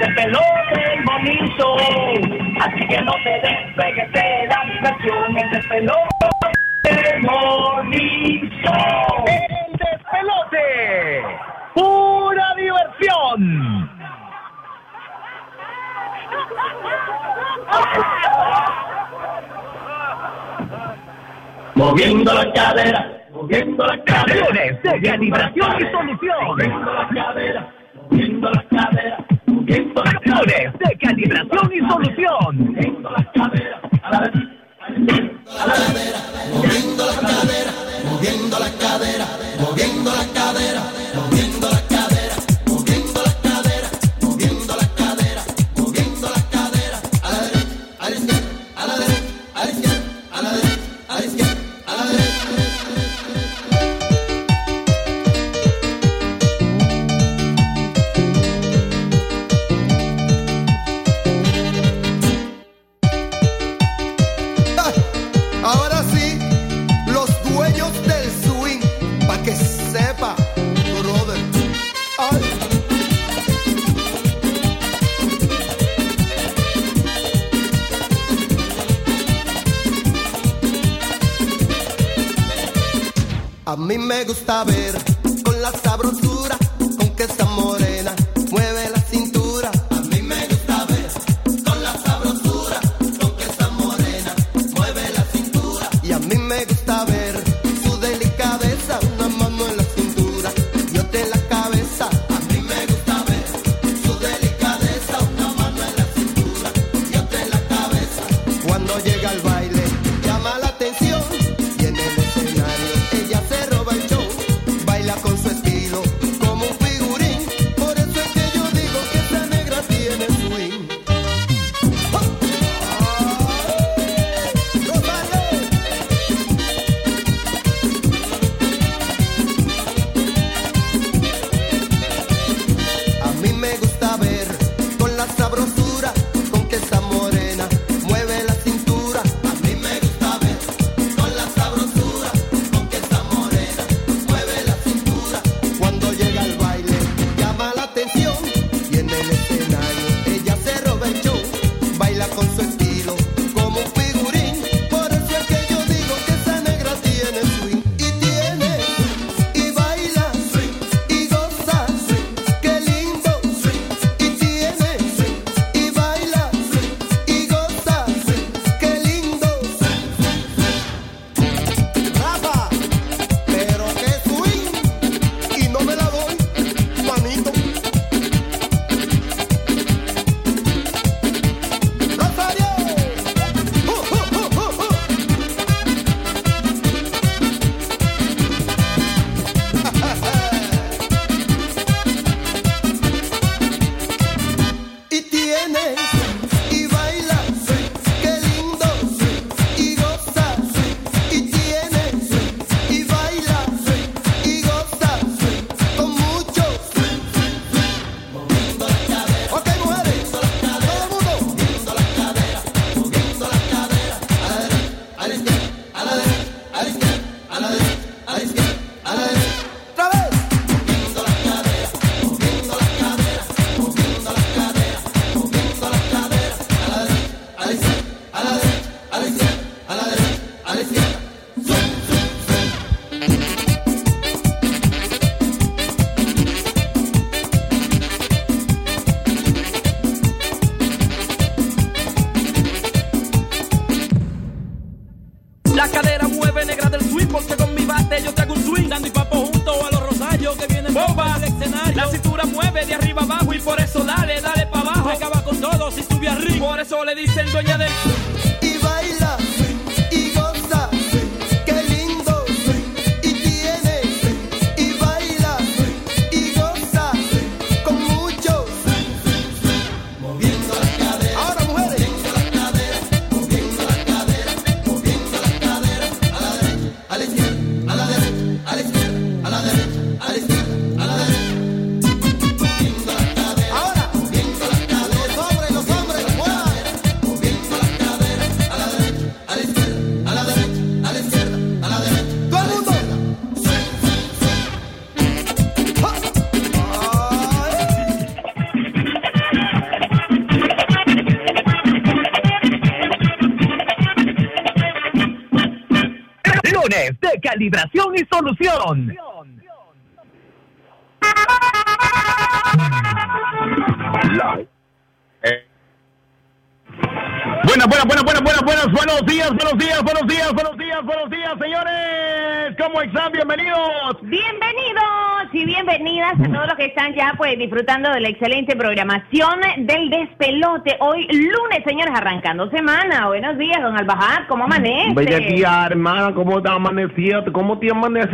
de pelote es bonito, así que no te despegues de la diversión, el despelote es bonito. El despelote, pura diversión. Moviendo la cadera, moviendo la cadera. De vibración y solución. Moviendo la cadera. Inmigración y solución. Moviendo la cadera, moviendo la cadera, moviendo la cadera. De calibración y solución. Buenas, buenas, buenas, buenas, buenas, buenas, buenos días, buenos días, buenos días, buenos días, buenos días, señores. ¿Cómo están? Bienvenidos. Bienvenidos y bienvenidas a todos los que están ya pues disfrutando de la excelente programación del despelote. Hoy lunes, señores, arrancando semana. Buenos días, don Albajat, ¿cómo amanece? Bella tía, hermana, ¿cómo te amanecido? ¿Cómo te amanece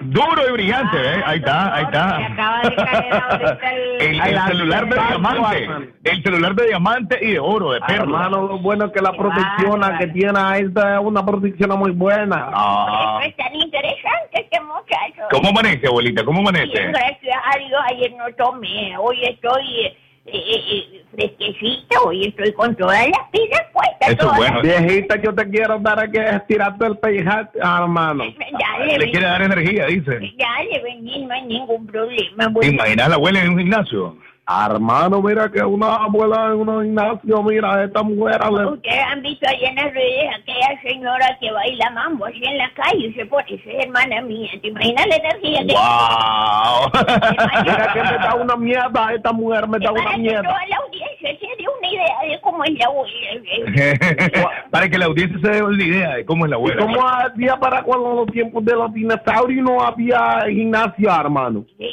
Duro y brillante, ¿eh? Ahí está, ahí Se está. acaba de caer ahorita el... El, el celular de diamante, el celular de diamante y de oro, de perla. Hermano, lo bueno es que la protección que tiene a esta es una protección muy buena. Ah. Es tan interesante este muchacho. ¿Cómo amanece, abuelita? ¿Cómo Bien, amanece? gracias a Dios, ayer no tomé. Hoy estoy eh, eh, eh, fresquecita, hoy estoy con todas las pilas puestas. Eso bueno. Viejita, yo te quiero dar a que estirarte el pellejar, hermano. Dale, Le quiere dar energía, dice. Dale, vení, no hay ningún problema. ¿Te Bueno, imaginas a la abuela en un gimnasio? Hermano, mira que una abuela en un gimnasio, mira, esta mujer... Ustedes han visto allá en las redes aquella señora que baila mambo así en la calle, se pone, esa es hermana mía. ¿Te imaginas la energía que ¡Wow! Mira que me da una mierda, esta mujer me da una mierda. toda la audiencia se dé una idea de cómo es la abuela. Para que la audiencia se dé una idea de cómo es la ¿Y abuela. cómo había para cuando los tiempos de los dinosaurios no había gimnasio, hermano? Dije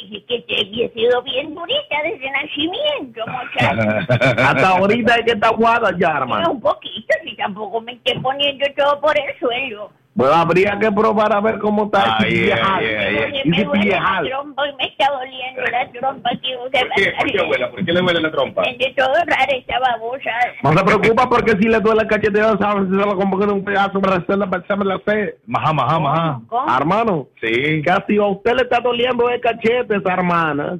había sido bien durita desde nacimiento, muchacho. Hasta ahorita hay que estar guada ya, hermano. un poquito, si tampoco me esté poniendo todo por el suelo. Pues habría que probar a ver cómo está Ay, ese viejal. ay, ay, ay. Me duele la trompa y me está doliendo la trompa que ¿Por qué? ¿Por qué, abuela? ¿Por qué le duele la trompa? De todo rara esta babosa. No se preocupa porque si le duele el cacheteo, ¿sabes? Si se lo compone en un pedazo para hacerla para echarme la fe. Majá, majá, majá. ¿Cómo? Hermano, Sí. casi a usted le está doliendo el cachete, esa hermana.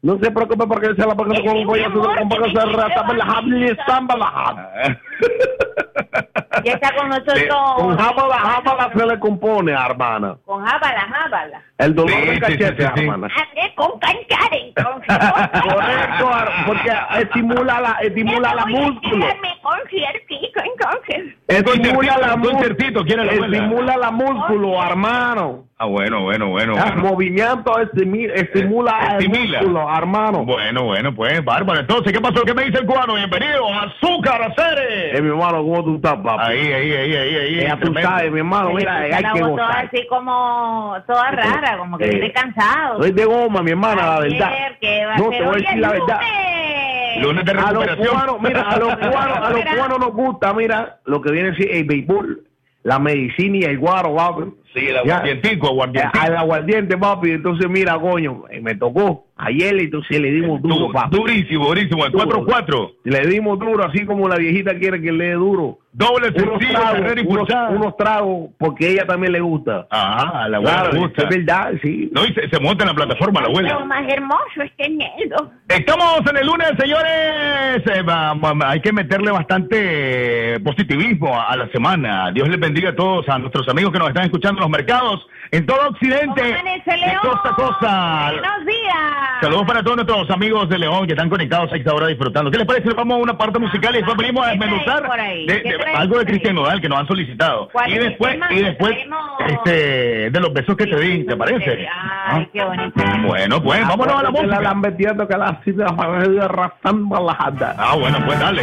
No se preocupe porque se la pone Es con un pollo, se amor, lo compone, que se rata, lleva la jabla y samba la Ah. jabla. Ya está con nosotros. Con jabla, jabla se le compone, hermana. Con jábala, jábala. El dolor Sí, de cachete, sí, sí, hermana. Ande con cantar entonces. Correcto, porque estimula la, estimula la músculo. Entonces. Estimula la Un músculo. Estimula la músculo, hermano. Ah, bueno, bueno, bueno. El bueno. movimiento estimi- estimula el Estimila. músculo, hermano. Bueno, bueno, pues, bárbaro. Entonces, ¿qué pasó? ¿Qué me dice el cubano? Bienvenido, Azúcar Eh, Ceres. mi hermano, ¿cómo tú estás, papá? Ahí, ahí, ahí, ahí, ahí. Ya tú sabes, mi hermano, mira, hay que gozar. así como toda rara, como que Eh, viene cansado. Soy de goma, mi hermana, la verdad. Va No, te voy a decir el la verdad. lunes. De A los recuperación. cubanos, mira, a los cubanos, a los cubanos nos gusta, mira, lo que viene a decir el béisbol, la medicina y el guaro, papi. Sí, el Ya. aguardientico, Eh, aguardientico. Al aguardiente, papi. Entonces, mira, coño, eh, me tocó ayer, entonces le dimos duro, Du- papi. durísimo, durísimo. El Duro. 4-4. Le dimos duro, así como la viejita quiere que le dé duro. Doble Unos sencillo, tragos, carrera unos, impulsada. unos tragos, porque ella también le gusta. Ajá, a la abuela Claro, le gusta. es verdad, sí. No, y se, se monta en la plataforma la Lo abuela. más hermoso es tenerlo. Estamos en el lunes, señores. Eh, hay que meterle bastante positivismo a, a la semana. Dios les bendiga a todos, a nuestros amigos que nos están escuchando los mercados, en todo Occidente, ¿Cómo amanece, de costa a costa. Buenos días. Saludos para todos nuestros amigos de León que están conectados a esta hora disfrutando. ¿Qué les parece? Vamos a una parte musical y después venimos a ¿Qué trae desmenuzar algo de? Cristian Nodal que nos han solicitado. ¿Cuál Y después, y después este, de los besos que te di, ¿te parece? Ay, qué bonito. Bueno, pues vámonos a la La música. están metiendo que la arrastrando a la jada. Ah, bueno, pues dale.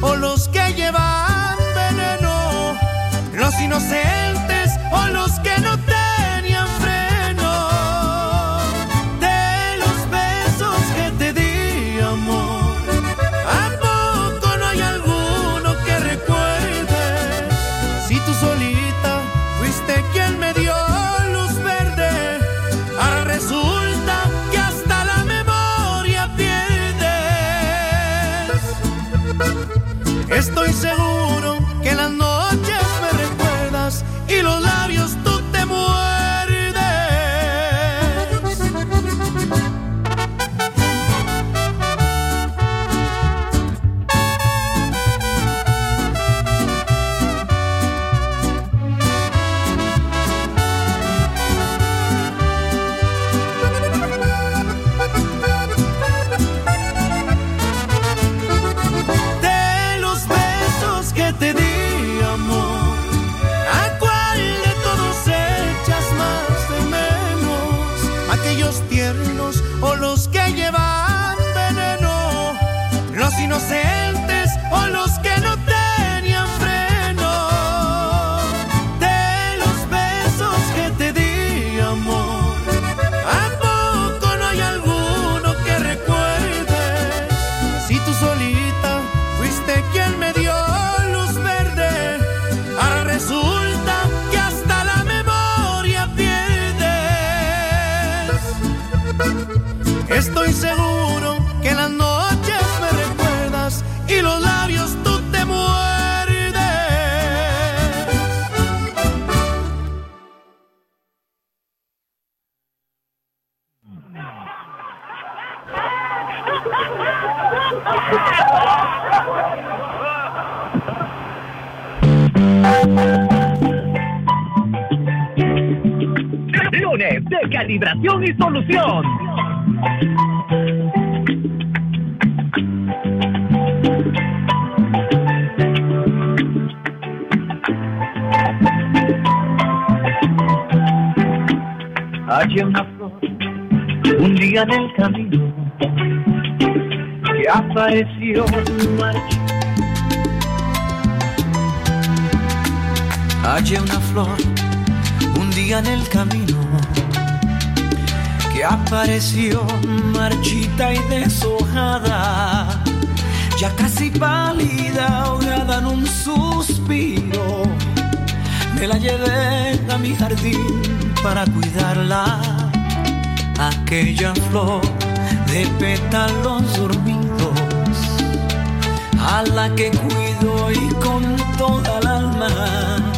o los que llevan veneno? ¿Los inocentes vibración. para cuidarla, aquella flor de pétalos dormidos, a la que cuido y con toda el alma.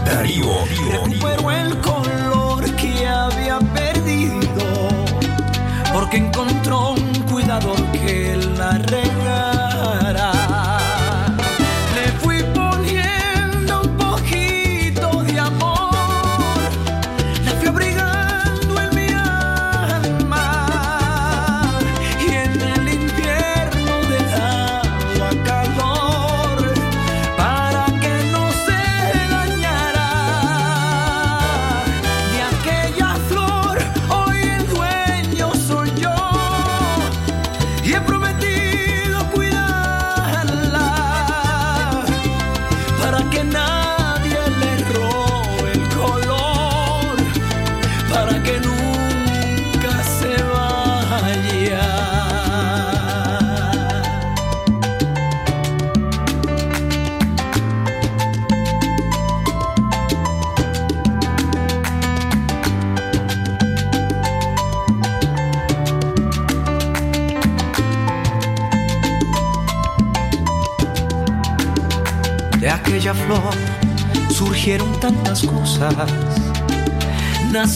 Darío, recupero el color que había perdido, porque encontró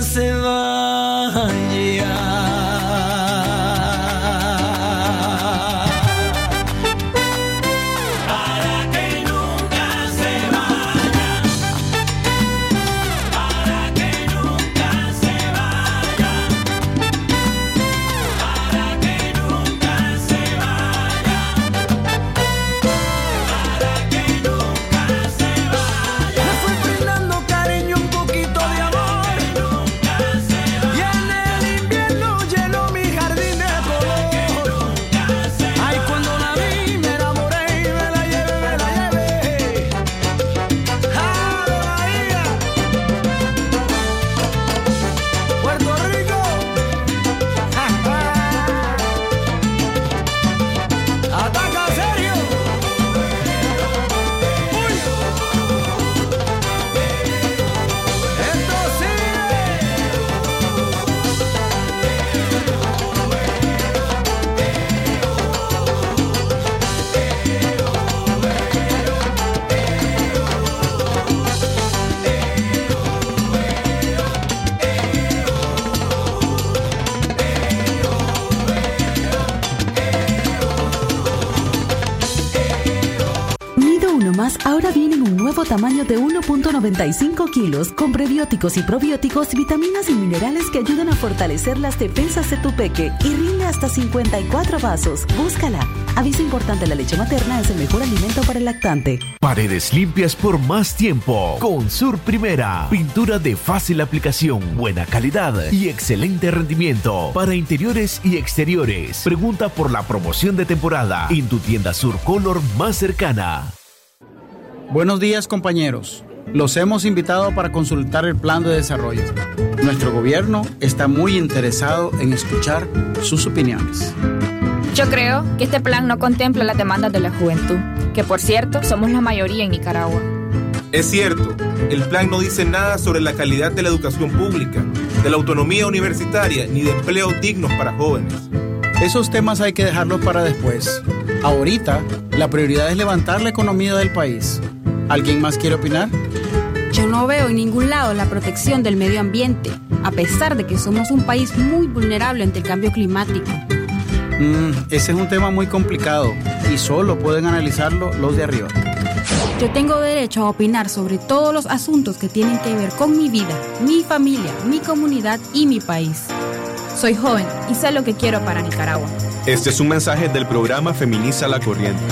você vai. Tamaño de 1.95 kilos con prebióticos y probióticos, vitaminas y minerales que ayudan a fortalecer las defensas de tu peque y rinde hasta 54 vasos. Búscala. Aviso importante, la leche materna es el mejor alimento para el lactante. Paredes limpias por más tiempo. Con Sur Primera. Pintura de fácil aplicación, buena calidad y excelente rendimiento. Para interiores y exteriores. Pregunta por la promoción de temporada en tu tienda Sur Color más cercana. Buenos días compañeros. Los hemos invitado para consultar el plan de desarrollo. Nuestro gobierno está muy interesado en escuchar sus opiniones. Yo creo que este plan no contempla las demandas de la juventud, que por cierto somos la mayoría en Nicaragua. Es cierto, el plan no dice nada sobre la calidad de la educación pública, de la autonomía universitaria ni de empleos dignos para jóvenes. Esos temas hay que dejarlos para después. Ahorita, la prioridad es levantar la economía del país. ¿Alguien más quiere opinar? Yo no veo en ningún lado la protección del medio ambiente, a pesar de que somos un país muy vulnerable ante el cambio climático. Mm, ese es un tema muy complicado y solo pueden analizarlo los de arriba. Yo tengo derecho a opinar sobre todos los asuntos que tienen que ver con mi vida, mi familia, mi comunidad y mi país. Soy joven y sé lo que quiero para Nicaragua. Este es un mensaje del programa Feminiza la Corriente.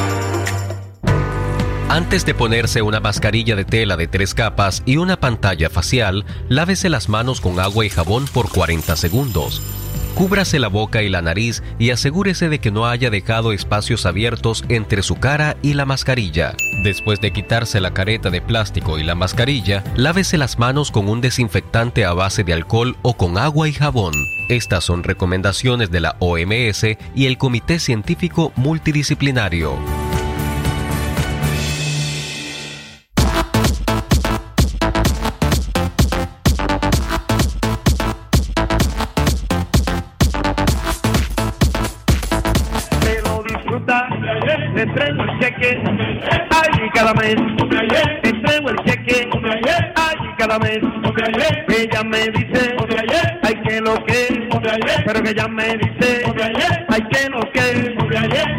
Antes de ponerse una mascarilla de tela de tres capas y una pantalla facial, lávese las manos con agua y jabón por 40 segundos. Cúbrase la boca y la nariz y asegúrese de que no haya dejado espacios abiertos entre su cara y la mascarilla. Después de quitarse la careta de plástico y la mascarilla, lávese las manos con un desinfectante a base de alcohol o con agua y jabón. Estas son recomendaciones de la OMS y el Comité Científico Multidisciplinario. Cada mes, entrego el cheque, allí cada mes, ella me dice, ay que lo que, pero que ella me dice, ay que lo que,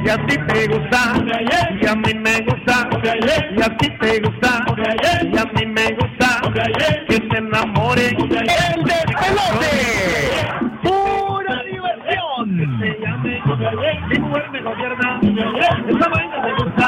y a ti te gusta, y a mí me gusta, y a ti te gusta, y a mí me gusta, que se enamore, el despelote, pura diversión. Mi mujer me gobierna, esa vaina me gusta.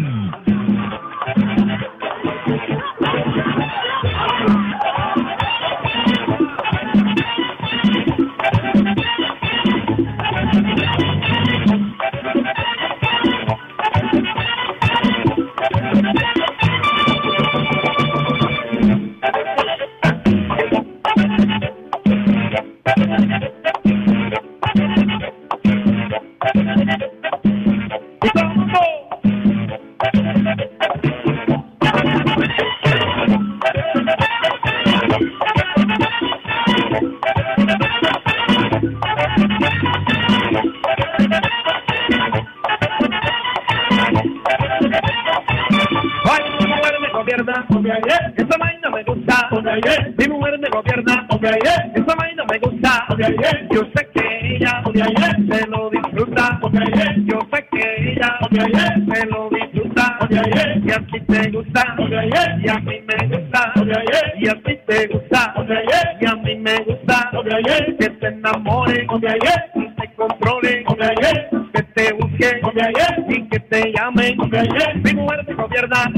mujer me gobierna,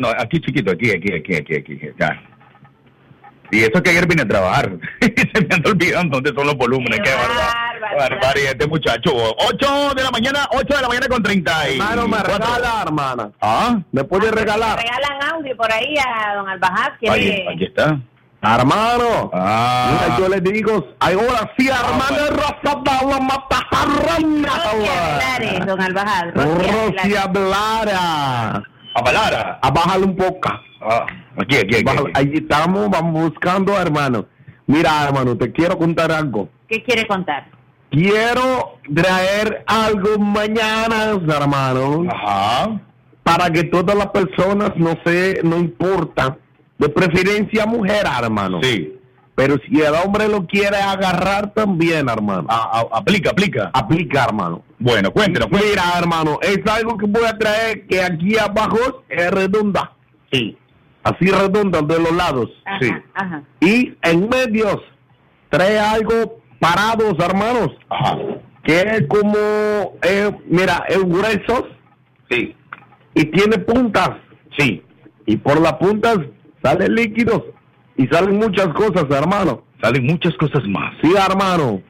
no, aquí chiquito, aquí, aquí, aquí, aquí, aquí. Ya. Y eso que ayer vine a trabajar. Se me anda olvidando dónde son los volúmenes. Qué barbaridad. Barbaridad, este muchacho. 8 de la mañana, 8 de la mañana con 30. y Hermano, me cuatro. regala, hermana. Ah, ¿Me puede regalar? Regalan audio por ahí a don Albajaz. ahí, aquí está. Hermano, Ah. mira, yo le digo, ahora sí, hermano, Rosa Bala mata Rosy don Albajaz. Rosia Blara. A Balara. A bajarle un poco. Ah, aquí, aquí, aquí. Bájale. Ahí estamos, vamos buscando, hermano. Mira, hermano, te quiero contar algo. ¿Qué quiere contar? Quiero traer algo mañana, hermano. Ajá. Para que todas las personas, no sé, no importa, de preferencia mujer, hermano. Sí. Pero si el hombre lo quiere agarrar también, hermano. Ah, ah, aplica, aplica. Aplica, hermano. Bueno, cuéntenos, cuéntenos. Mira, hermano, es algo que voy a traer que aquí abajo es redonda. Sí. Así redonda de los lados. Ajá, Sí. Ajá. Y en medios trae algo parados, hermanos. Ajá. Que es como, eh, mira, es gruesos Sí. y tiene puntas. Sí. Y por las puntas salen líquidos y salen muchas cosas, hermano. Salen muchas cosas más. Sí, hermano.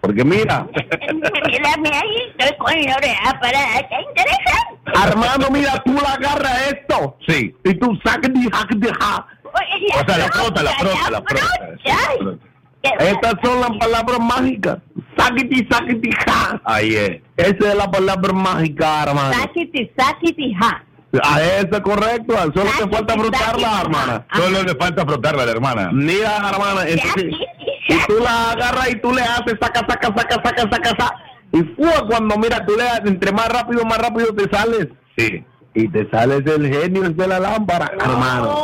Porque mira, Mírame ahí, estoy con la oreja parada. ¿Está interesante? hermano, mira, tú la agarras esto Sí. y tú sacas de jac de. Oye, O sea, la frota, la frota, la frota. Estas son las palabras mágicas. Sakiti, sakiti, ja. Ahí es. Esa es la palabra mágica, hermano. Sakiti, sakiti, ja. A eso es correcto. Solo te falta frotarla, hermana. Solo le falta frotarla a la hermana. Mira, hermana, entonces, y tú la agarras y tú le haces saca, saca, saca, saca, saca, saca. Y fue cuando, mira, tú le haces, entre más rápido, más rápido te sales. Sí. Y te sales el genio de la lámpara, hermano.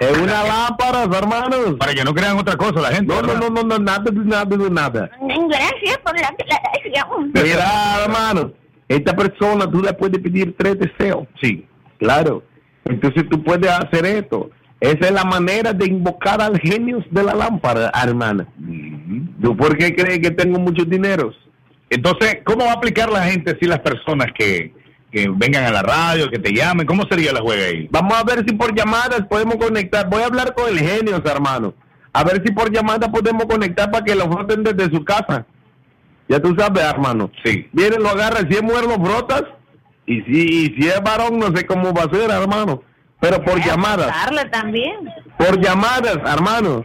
Es una lámpara, hermanos. Para que no crean otra cosa la gente. No, no, no, no, no, nada de nada de nada. Gracias por la aclaración. Mira, hermano, esta persona tú le puedes pedir tres deseos. Sí. Claro. Entonces tú puedes hacer esto. Esa es la manera de invocar al genio de la lámpara, hermana. ¿Tú por qué crees que tengo muchos dineros? Entonces, ¿cómo va a aplicar la gente si las personas que, que vengan a la radio, que te llamen? ¿Cómo sería la juega ahí? Vamos a ver si por llamadas podemos conectar. Voy a hablar con el genio, hermano. A ver si por llamada podemos conectar para que lo froten desde su casa. Ya tú sabes, hermano. Sí. Viene, lo agarra, si es mujer lo frotas. Y si, y si es varón, no sé cómo va a ser, hermano. Pero por llamadas. Darle también. Por llamadas, hermano.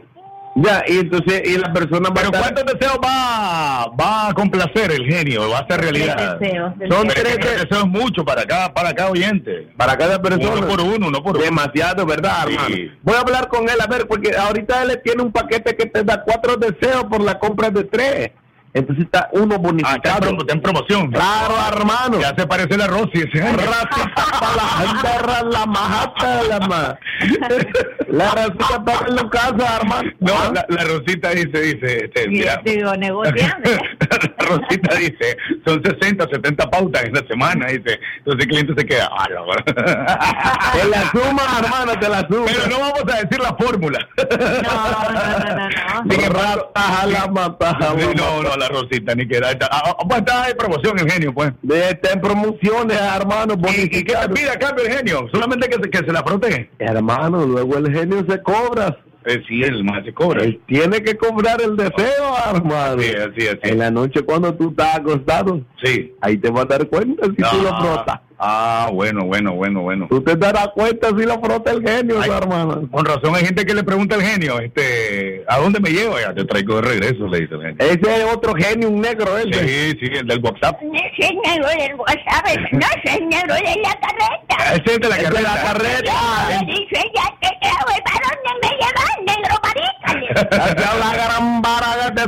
Ya, y entonces, y la persona va Pero a estar- ¿cuántos deseos va, va a complacer el genio? ¿Va a ser realidad? Tres deseos, Son tres deseos. deseos mucho para cada, para cada oyente. para cada persona. Uno por uno, uno por uno. Demasiado, ¿verdad, Sí. hermano? Voy a hablar con él, a ver, porque ahorita él tiene un paquete que te da cuatro deseos por la compra de tres. Entonces está uno Ah, está en, bonificado. está en promoción. Claro, hermano. Ya se parece la Rosy ese año. Ratita pa' la la majata, la ma. La ratita para en la casa, hermano. No, la, la Rosita dice, dice, este, Y mira, digo, negociando. la Rosita dice, son 60, 70 pautas en la semana, dice. Entonces el cliente se queda, ah, no. Te la suma, hermano, te la suma. Pero no vamos a decir la fórmula. No, no, no, no, no. Sin embargo, Rata, la mata, Sí, no, no, la Rosita, ni queda. Está, ah, ah, pues está en promoción el genio, pues. Está en promociones, hermano, ¿Y, y qué te bonificado. pide a cambio el genio? Solamente que se, que se la protege. Hermano, luego el genio se cobra. Eh, sí, el más se cobra. Él tiene que cobrar el deseo, hermano. Sí, así, así. En la noche cuando tú estás acostado, Sí. ahí te vas a dar cuenta si tú lo frotas. Ah, bueno, bueno, bueno, bueno. Tú te darás cuenta si lo frota el genio, Ay. hermano. Con razón hay gente que le pregunta al genio, este, ¿a dónde me llevo? Ya te traigo de regreso, le dice el genio. Ese es otro genio, un negro ese. Sí, sí, el del WhatsApp. Ese negro del WhatsApp, no es el negro de la carreta. Ese es de la es de la carreta. Le dice ya que voy para dónde me llevan, negro marícale. Hacia la gran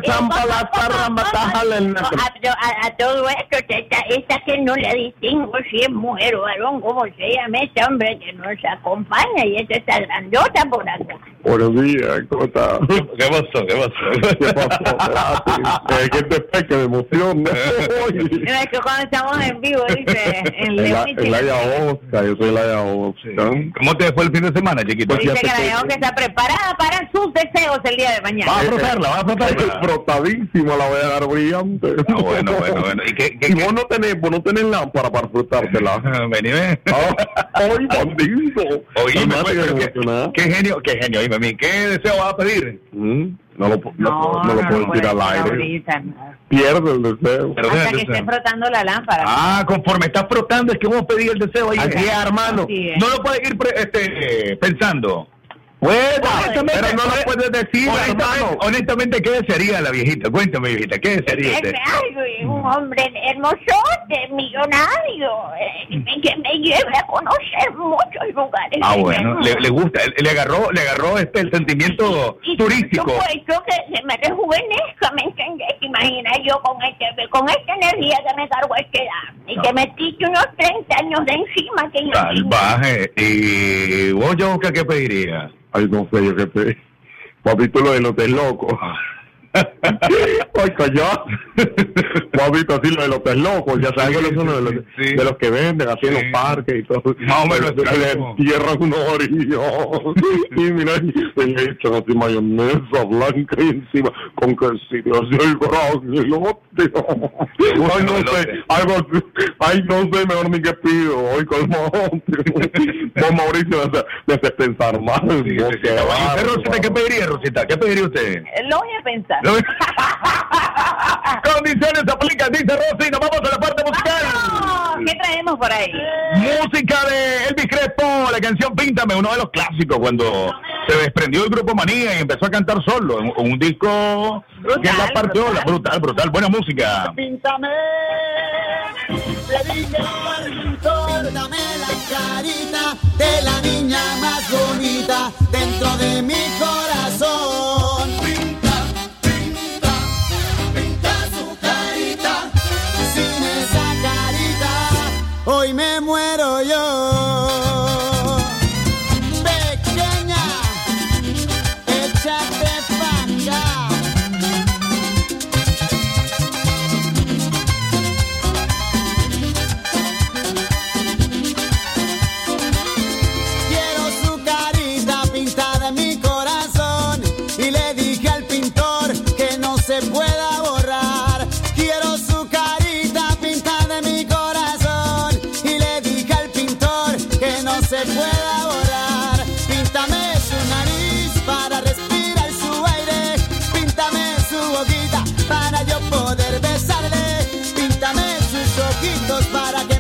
zampa la zarramba, tajale el. A, todo esto, esta, esta que no la distingo si es mujer o varón, ¿cómo se llama este hombre que nos acompaña? Y esta está grandota por acá. Buenos días, ¿cómo estás? ¿Qué pasó? ¿Qué pasó? ¿Qué pasó? Eh, que te peque de emoción. es que cuando estamos en vivo, dice, en El, León y Oscar, yo soy el Aya Oscar. ¿Cómo te fue el fin de semana, chiquito? Dice que la que está preparada para sus deseos el día de mañana. Va a frotarla, va a frotarla. Frotadísima, la voy a dar brillante. Ah, bueno, bueno, bueno. ¿Y qué, qué, Y vos no tenés, vos no tenés lámpara para frotártela. Vení, ven. ¡Ay, bandido! Pero qué, genio, qué genio, dime a mí, ¿qué deseo vas a pedir? Mm, No lo, no, No, no lo no, puedo decir al aire. ahorita. Pierde el deseo. Hasta que esté frotando la lámpara. Ah, conforme estás frotando es que vamos a pedir el deseo ahí. Así es, hermano. Así es. No lo puedes ir pre- este, pensando. Honestamente, pero no lo puedes decir, honestamente, hermano. honestamente, ¿qué desearía la viejita? Cuéntame, viejita, ¿qué desearía usted? Un hombre hermosote, millonario, eh, que me lleve a conocer muchos lugares. Ah, bueno, le, le gusta, le- agarró, le agarró este el sentimiento Y turístico. Por supuesto que se me rejuvenezca, ¿me entiendes? Imagina yo con este, con esta energía que me cargo a esta edad y que me quite unos 30 años de encima que. Salvaje. ¿Y vos, Yosca, qué pedirías? Ay, no sé yo qué te. Papito, lo de los callá. Papito, así lo de los de locos. Ya sabes que de los, de los que venden así en los parques y todo. Más o menos, Le entierran unos orillos. Y mira, y le echan así mayonesa blanca y encima con quesito así el gran elote. Ay, no sé. Algo. Ay, no sé, mejor ni qué pido. Hoy con Vos, Mauricio, mal. Vos, qué ¿Y pediría, Rosita? ¿Qué pediría usted? Lo voy a pensar. Condiciones aplican, dice Rosy, nos vamos a la parte musical. ¿Qué traemos por ahí? Música de Elvis Crespo, la canción Píntame, uno de los clásicos cuando se desprendió del grupo Manía y empezó a cantar solo, un, un disco que la partió, la brutal, brutal, buena música. Píntame, le dije al pintor, píntame la carita de la niña más bonita dentro de mi corazón. Ojitos para que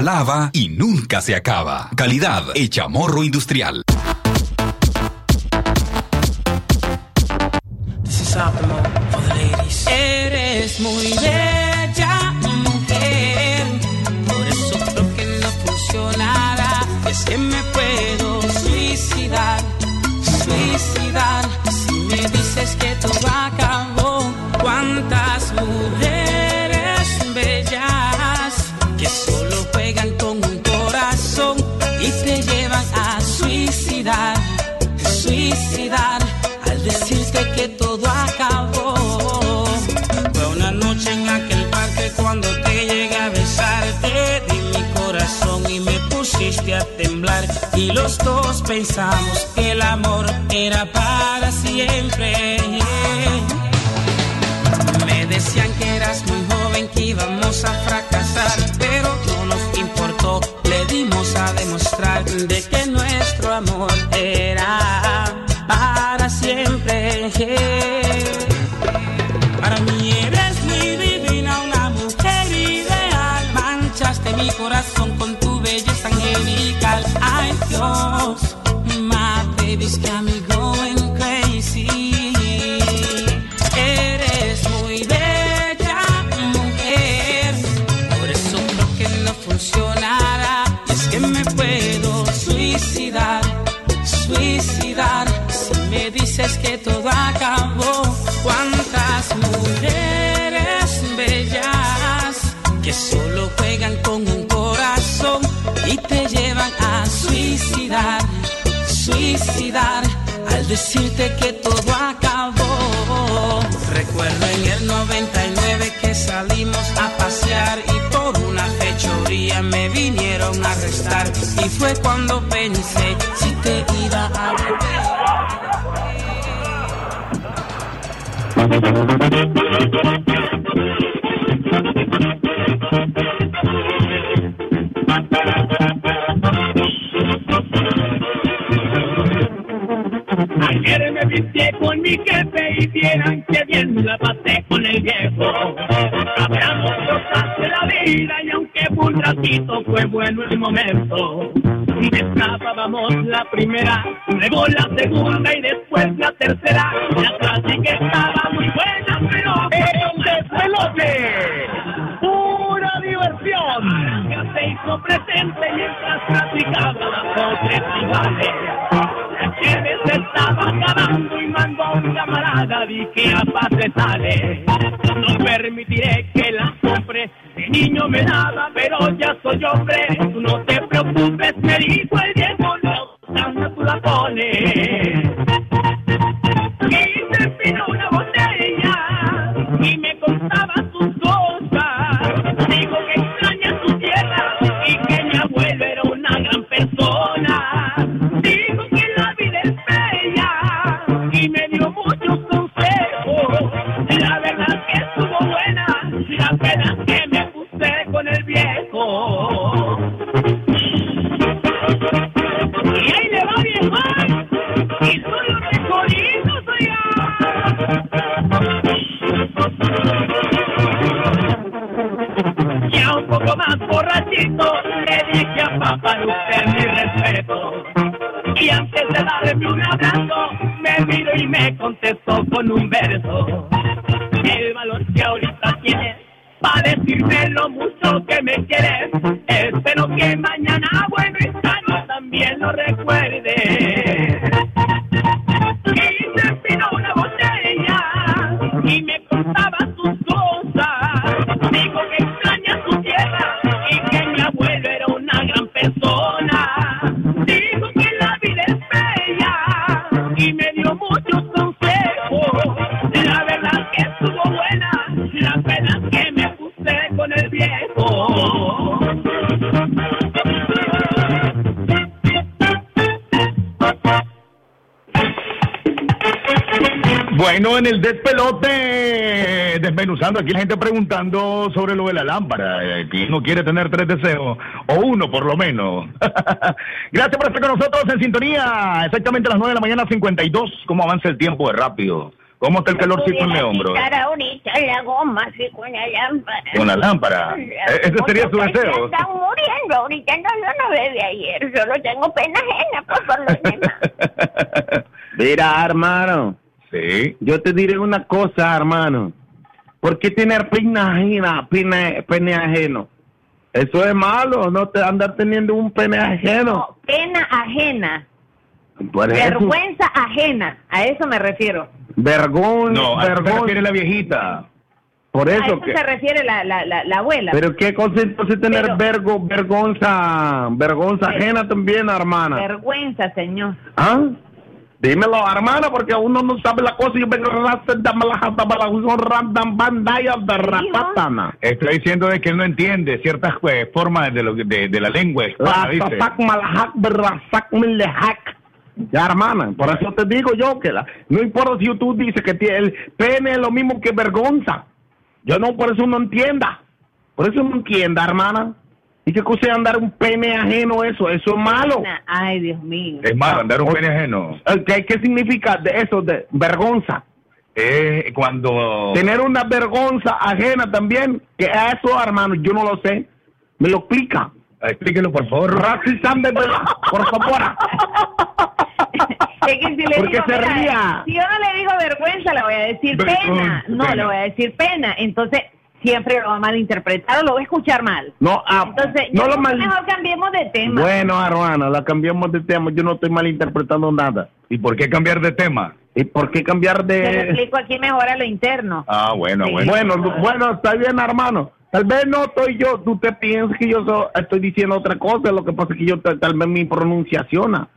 alaba y nunca se acaba. Calidad hecha morro industrial. demostrar de que nuestro amor que todo acabó. Recuerdo en el 99 que salimos a pasear y por una fechoría me vinieron a arrestar. Y fue cuando pensé si te iba a volver. primera, luego la segunda y Bueno, en el despelote, desmenuzando aquí la gente preguntando sobre lo de la lámpara. Eh, ¿Quién no quiere tener tres deseos? O uno, por lo menos. Gracias por estar con nosotros en sintonía. Exactamente a las 9 de la mañana, 52. ¿Cómo avanza el tiempo de rápido? ¿Cómo está el calorcito en León, bro? Quitar ahorita la goma así con la lámpara. Con la lámpara. Eh, Ese sería su Porque se deseo. Están muriendo ahorita. No, yo no bebí ayer. Solo tengo pena ajena pues, por demás. Mira, hermano. Sí. Yo te diré una cosa, hermano. ¿Por qué tener pena ajena, pene, pene ajeno? Eso es malo, no te andar teniendo un pene ajeno. Pena ajena. Por eso, Vergüenza ajena. A eso me refiero. vergón, No, a eso se refiere la viejita. Por a eso eso que... se refiere la, la, la, la abuela. Pero qué cosa entonces tener Pero- vergo, vergonza, vergonza ajena también, hermana. Vergüenza, señor. ¿Ah? Dímelo, hermana, porque uno no sabe la cosa y yo vengo a Está diciendo de que él no entiende ciertas eh, formas de, lo, de, de la lengua hispana, dice. Ya, hermana, por eso te digo yo que la, no importa si tú dices que tiene el pene es lo mismo que vergonza. Yo no, por eso no entienda. Por eso no entienda, hermana. ¿Y qué cosa es andar un pene ajeno eso? Eso es malo. Ay, Dios mío. Es malo, andar un pene ajeno. Eh, ¿Qué, qué significa de eso, de vergonza? Es cuando... Tener una vergonza ajena también, que eso, hermano, yo no lo sé. ¿Me lo explica? Explíquelo, por favor. Racisande, por favor. Es que si le ¿Por qué digo, se mira, ría? Si yo no le digo vergüenza, le voy a decir Vergüenza, pena. No, pena. le voy a decir pena. Entonces, siempre lo va a malinterpretar o lo va a escuchar mal. No, ah, Entonces, no lo mal- mejor cambiemos de tema. Bueno, hermana, la cambiamos de tema. Yo no estoy malinterpretando nada. ¿Y por qué cambiar de tema? ¿Y por qué cambiar Te lo de...? explico aquí mejor a lo interno. Ah, bueno, Sí. bueno. Bueno, bueno, está bien, hermano. Tal vez no estoy yo, tú te piensas que yo so- estoy diciendo otra cosa, lo que pasa es que yo tal, tal vez mi pronunciación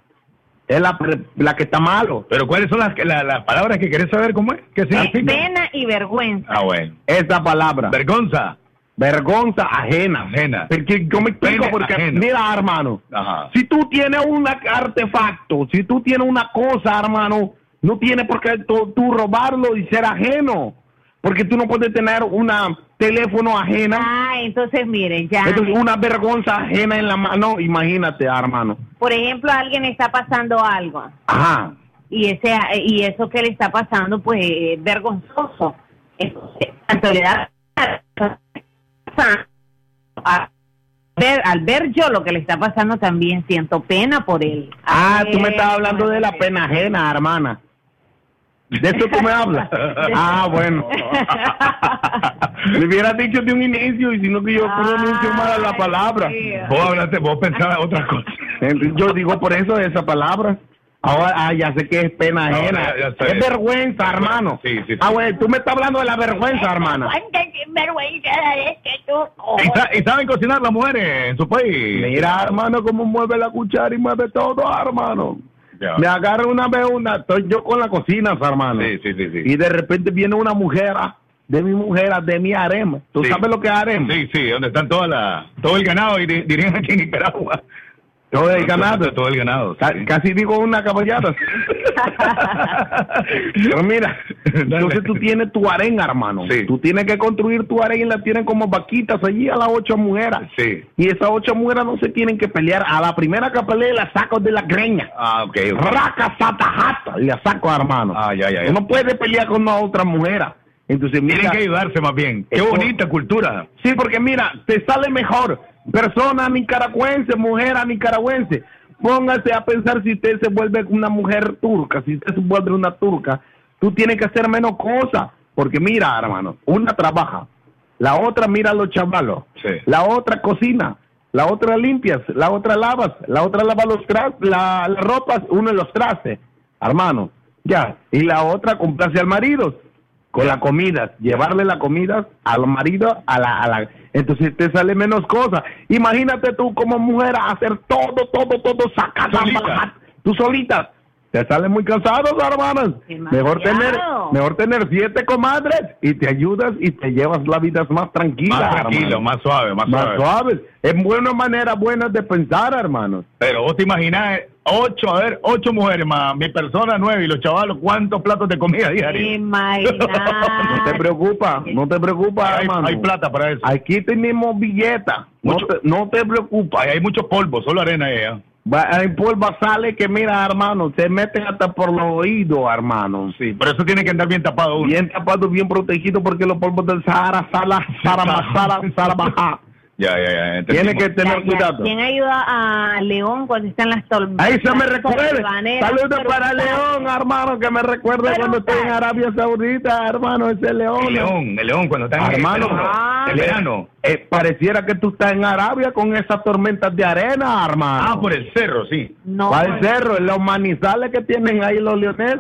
es la, pre- la que está malo. Pero ¿cuáles son las, la- las palabras que querés saber cómo es? ¿Qué Es significa? pena y vergüenza. Ah, bueno. Esa palabra. Vergonza. Vergonza ajena. Ajena. Porque yo me explico porque, ajeno. mira, hermano, Ajá. si tú tienes un artefacto, si tú tienes una cosa, hermano, no tienes por qué tú, tú robarlo y ser ajeno. Porque tú no puedes tener una teléfono ajena. Ah, entonces miren, ya. Entonces, una vergüenza ajena en la mano, imagínate, hermano. Por ejemplo, a alguien está pasando algo. Ajá. y ese y eso que le está pasando pues es vergonzoso Entonces, tanto le da a ver, al ver yo lo que le está pasando también siento pena por él Ah, tú me Eh, estás hablando de la pena ajena, hermana. De eso tú me hablas. Ah, bueno. Me hubieras dicho de un inicio y si no que yo pronuncio mal la palabra. Vos hablaste, vos pensabas otra cosa. Yo digo por eso esa palabra. Ahora, ah, ya sé que es pena Ahora ajena. ya- ya sé. es vergüenza, hermano. Sí, sí, sí. Ah, güey, tú me estás hablando de la vergüenza, hermana. ¿Cuánta sinvergüenza es que tú ¿Y, y saben cocinar las mujeres en su país? Mira, hermano, cómo mueve la cuchara y mueve todo, hermano. Me agarra una vez una, estoy yo con la cocina, hermano. Sí, sí, sí, sí. Y de repente viene una mujer, ah, de mi mujer, ah, de mi harem. ¿Tú Sí. sabes lo que es harem? Sí, sí, donde están toda la, todo el ganado, y di- dirían aquí en Nicaragua. Todo el ganado. Todo el ganado. Ca- Casi digo una caballada. Pero mira, entonces tú tienes tu harem, hermano. Sí. Tú tienes que construir tu harem y la tienen como vaquitas allí a las ocho mujeres. Sí. Y esas ocho mujeres no se tienen que pelear. A la primera que pelee la saco de la greña. Ah, ok. ok. Raca, sata, jata. Le saco, hermano. Ah, ya, ya, ya. Uno puede pelear con una otra mujer. Entonces, mira. Tienen que ayudarse más bien. Qué bonita cultura. Sí, porque mira, te sale mejor. Persona nicaragüense, mujer nicaragüense. Póngase a pensar si usted se vuelve una mujer turca, si usted se vuelve una turca, tú tienes que hacer menos cosas. Porque mira, hermano, una trabaja, la otra mira a los chavalos, Sí. la otra cocina, la otra limpias, la otra lavas, la otra lava los trastes, la, las ropas, uno los trastes, hermano, ya. Y la otra complace al marido con la comida, llevarle la comida al marido a la, a la entonces te sale menos cosas. Imagínate tú como mujer hacer todo, todo, todo, sacar Solita. tú solita. Te sale muy cansado, hermanas. Mejor tener, mejor tener siete comadres y te ayudas y te llevas la vida más tranquila. Más tranquilo, hermano. más suave, más, Más suave. suaves. Es buena manera buena de pensar, hermanos. Pero vos te imaginas Ocho, a ver, ocho mujeres más, mi persona nueve y los chavalos, ¿cuántos platos de comida diario? No te preocupa, no te preocupa, Hay- hermano. hay plata para eso. Aquí tenemos billetas. No te, no te preocupes. Hay, hay mucho polvo, solo arena ahí. ¿eh? Va- Hay polvo sale que mira, hermano, se meten hasta por los oídos, hermano. Sí, por eso tiene que andar bien tapado uno. Bien tapado, bien protegido, porque los polvos del Sahara, Sala, Sara, Sara, Sara, Baja. Ya, ya, ya. entendimos. Tiene que tener cuidado. ¿Quién ayuda a León cuando están las tormentas? Ahí se me recuerde. Saludos para León, hermano, que me recuerde cuando estoy en Arabia Saudita, hermano, ese León. El león, el león, cuando está en Hermano, el verano. ah, El verano. eh, pareciera que tú estás en Arabia con esas tormentas de arena, hermano. Ah, por el cerro, sí. No. ¿Cuál cerro? En los manizales que tienen ahí los leoneses.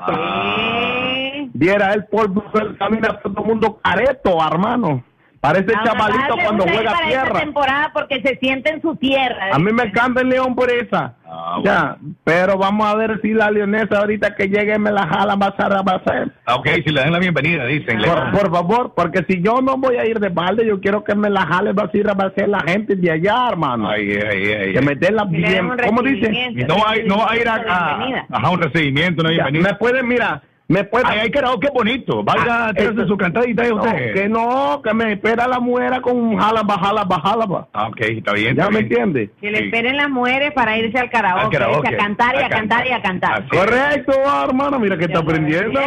Viera el polvo que camina todo el mundo careto, hermano. Parece chavalito cuando juega para esta tierra. temporada porque se siente en su tierra. A mí me encanta el león por esa. Ah, Ya, pero vamos a ver si la leonesa ahorita que llegue me la jala va a ser, va a ser. Ah, ok, si le dan la bienvenida, dicen. Por, por favor, porque si yo no voy a ir de balde, yo quiero que me la jale, va a va a ser la gente de allá, hermano. Ahí, ahí, ahí. Que me dé la den bien. ¿Cómo dice? No hay, no hay ir a, a- Bienvenida. ajá, un recibimiento, una Ya, bienvenida. me puede, mira, me puede. Ay, hay karaoke bonito. Vaya, Ah, tírese su cantadita No, usted. que no, que me espera la muera con un jalaba, jalaba, jalaba. Ah, ok, está bien. ¿Ya está me entiende? Que le Sí. esperen las mujeres para irse al karaoke, Al karaoke. irse a cantar y a, A cantar y a cantar. Así. Correcto, hermano, mira que está aprendiendo.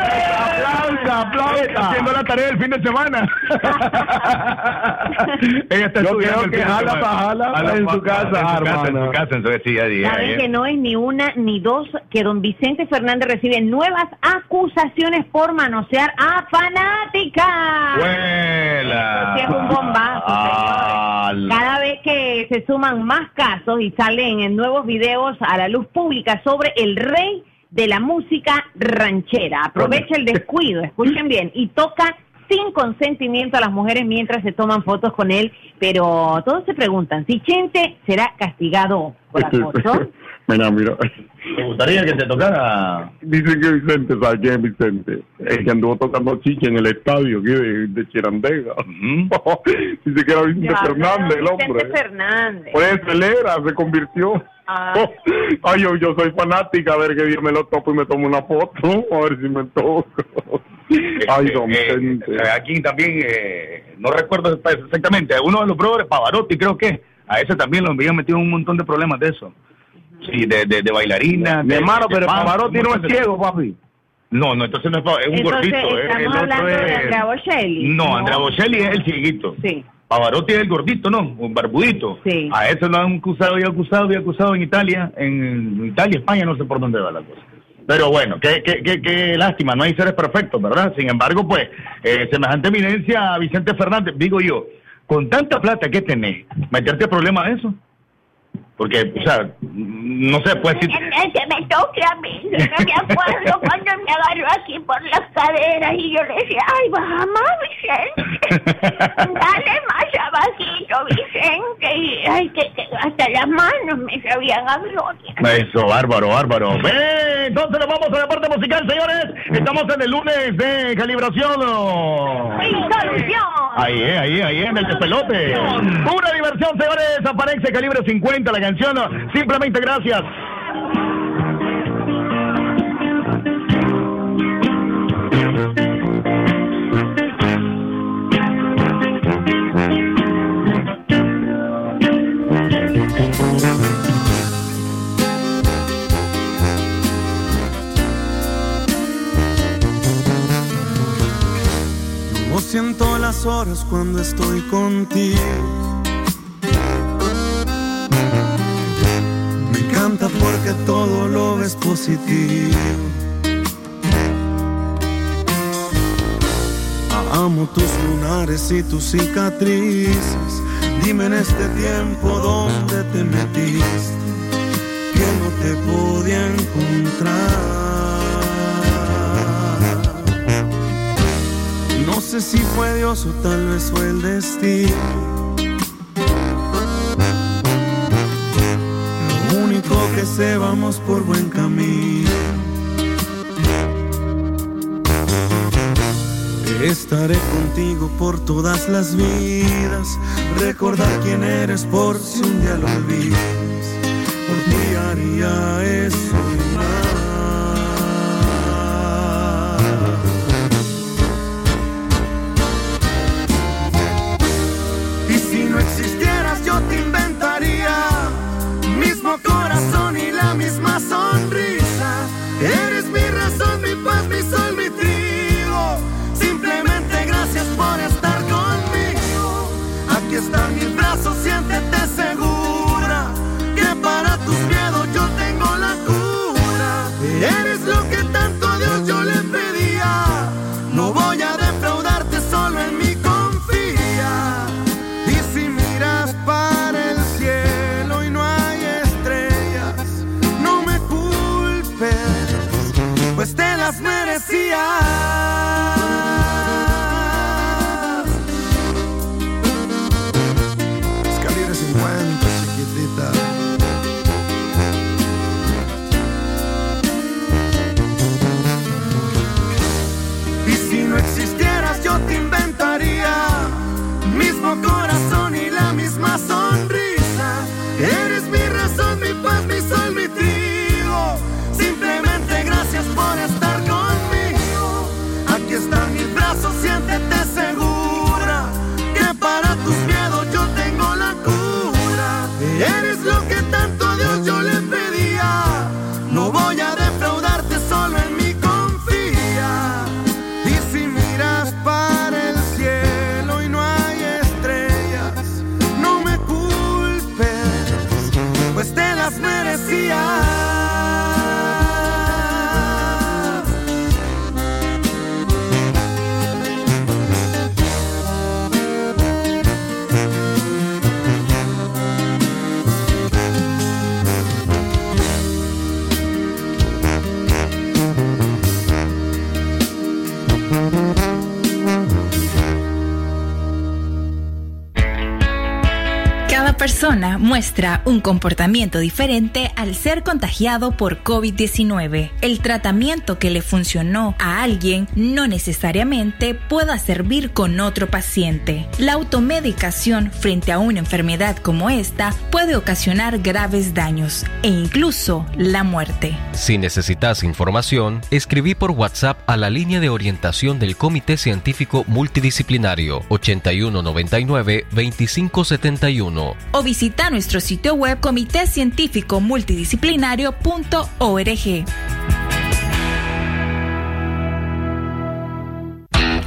Aplauda, Está aplauda. haciendo la tarea el fin de semana. Ella está Yo creo el que jala semana. pa' jala Jala en pa- su casa, en su casa, en hermano. su casa, entonces sí, ya dije. Saben que no es ni una ni dos que don Vicente Fernández recibe nuevas acusaciones por manosear a fanáticas. Vuela. Sí, es un bombazo, Ah, señores. Cada vez que se suman más casos y salen en nuevos videos a la luz pública sobre el rey de la música ranchera. Aprovecha el descuido, escuchen bien, y toca sin consentimiento a las mujeres mientras se toman fotos con él, pero todos se preguntan si Chente será castigado por acoso. Mira, mira. ¿Te gustaría que te tocara? Dicen que Vicente, ¿sabes quién es Vicente? El que anduvo tocando chicha en el estadio aquí de, de Chirandega. Dice que era Vicente Ya, Fernández, el Vicente hombre. Fernández. Pues él era, se convirtió. Ah. Ay, yo, yo soy fanática, a ver que Dios me lo topo y me tomo una foto, a ver si me toco. Ay, don Eh, Vicente. eh, aquí también, eh, no recuerdo exactamente, uno de los brothers, Pavarotti creo que, a ese también lo habían metido en un montón de problemas de eso. Sí, de, de, de bailarina. Mi de- hermano, de pero Pavarotti no es ciego, papi. No, no, entonces no es, es un Entonces, gordito. eh, estamos el otro hablando de Andrea Bocelli. No, Andrea Bocelli es el cieguito. Sí. Pavarotti es el gordito, ¿no? Un barbudito. Sí. A eso lo han acusado y acusado y acusado en Italia, en Italia, España, no sé por dónde va la cosa. Pero bueno, qué, qué, qué, qué lástima, no hay seres perfectos, ¿verdad? Sin embargo, pues, eh, semejante evidencia a Vicente Fernández, digo yo, con tanta plata que tenés, meterte problemas de eso. Porque, o sea, no sé, pues si... Eh, Que me toque a mí. Yo no me acuerdo cuando me agarró aquí por las caderas y yo le decía, ay, baja más, Vicente. Dale más abajito, Vicente. Y ay, que, que hasta las manos me sabían a gloria. Eso, bárbaro, bárbaro. Ve, entonces nos vamos a la parte musical, señores. Estamos en el lunes de calibración. oh. Ahí, eh, ahí, ahí, en el despelote. Pura diversión, señores. Aparece calibre 50 la canción. Simplemente gracias. No siento las horas cuando estoy contigo. Porque todo lo ves positivo. Amo tus lunares y tus cicatrices. Dime en este tiempo dónde te metiste, que no te podía encontrar. No sé si fue Dios o tal vez fue el destino. Sé, vamos por buen camino. Estaré contigo por todas las vidas. Recordar quién eres por si un día lo olvidas. Por ti a eso muestra un comportamiento diferente al ser contagiado por COVID-19. El tratamiento que le funcionó a alguien no necesariamente pueda servir con otro paciente. La automedicación frente a una enfermedad como esta puede ocasionar graves daños e incluso la muerte. Si necesitas información, escribí por WhatsApp a la línea de orientación del Comité Científico Multidisciplinario 8199-2571. o visita nuestro sitio web comitécientificomultidisciplinario.org.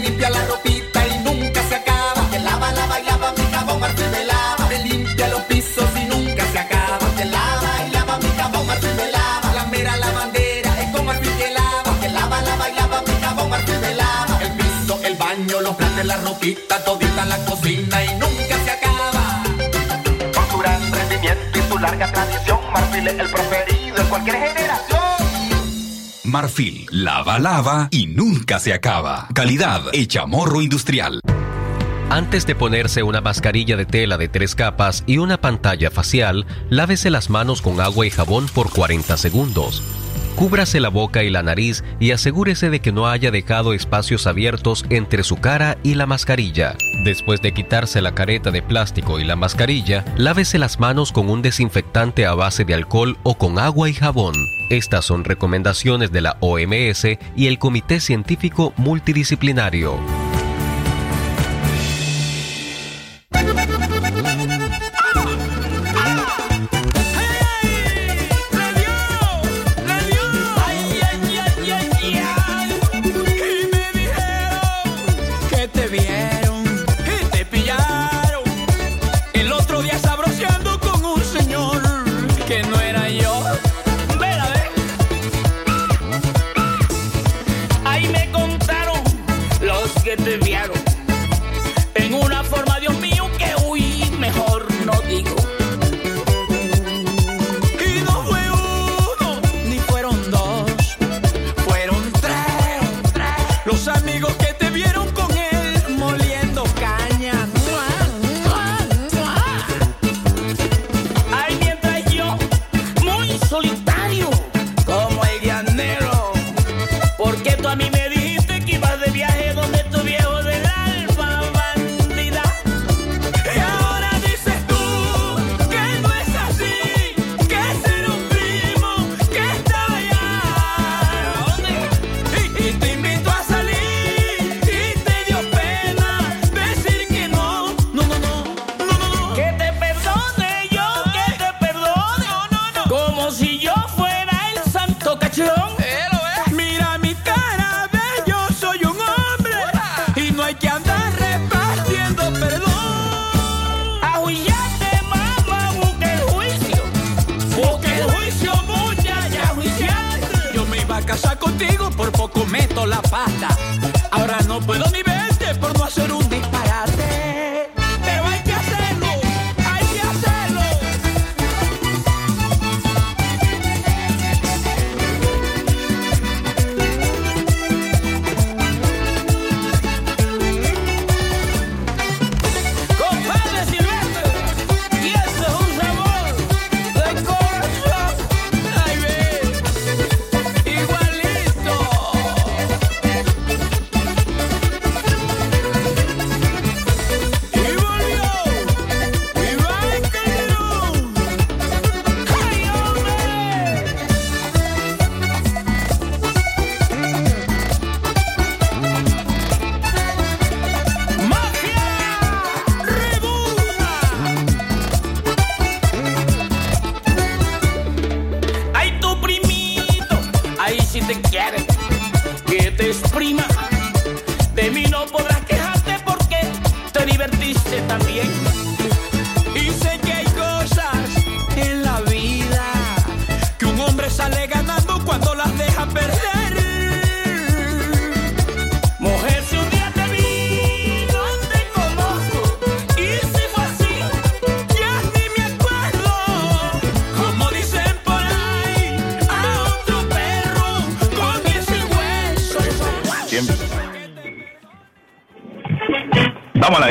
limpia la ropita y nunca se acaba. Porque lava, lava y lava mi jabón, Marfil me lava. Me limpia los pisos y nunca se acaba. Porque lava y lava mi jabón, Marfil me lava. La mera lavandera es con Marfil que lava. Porque lava, lava y lava mi jabón, Marfil me lava. El piso, el baño, los platos, la ropita, todita la cocina y nunca se acaba. Con su gran rendimiento y su larga tradición, Marfil es el preferido en cualquier generación. Marfil, lava, lava y nunca se acaba. Calidad hecha morro industrial. Antes de ponerse una mascarilla de tela de tres capas y una pantalla facial, lávese las manos con agua y jabón por 40 segundos. Cúbrase la boca y la nariz y asegúrese de que no haya dejado espacios abiertos entre su cara y la mascarilla. Después de quitarse la careta de plástico y la mascarilla, lávese las manos con un desinfectante a base de alcohol o con agua y jabón. Estas son recomendaciones de la OMS y el Comité Científico Multidisciplinario.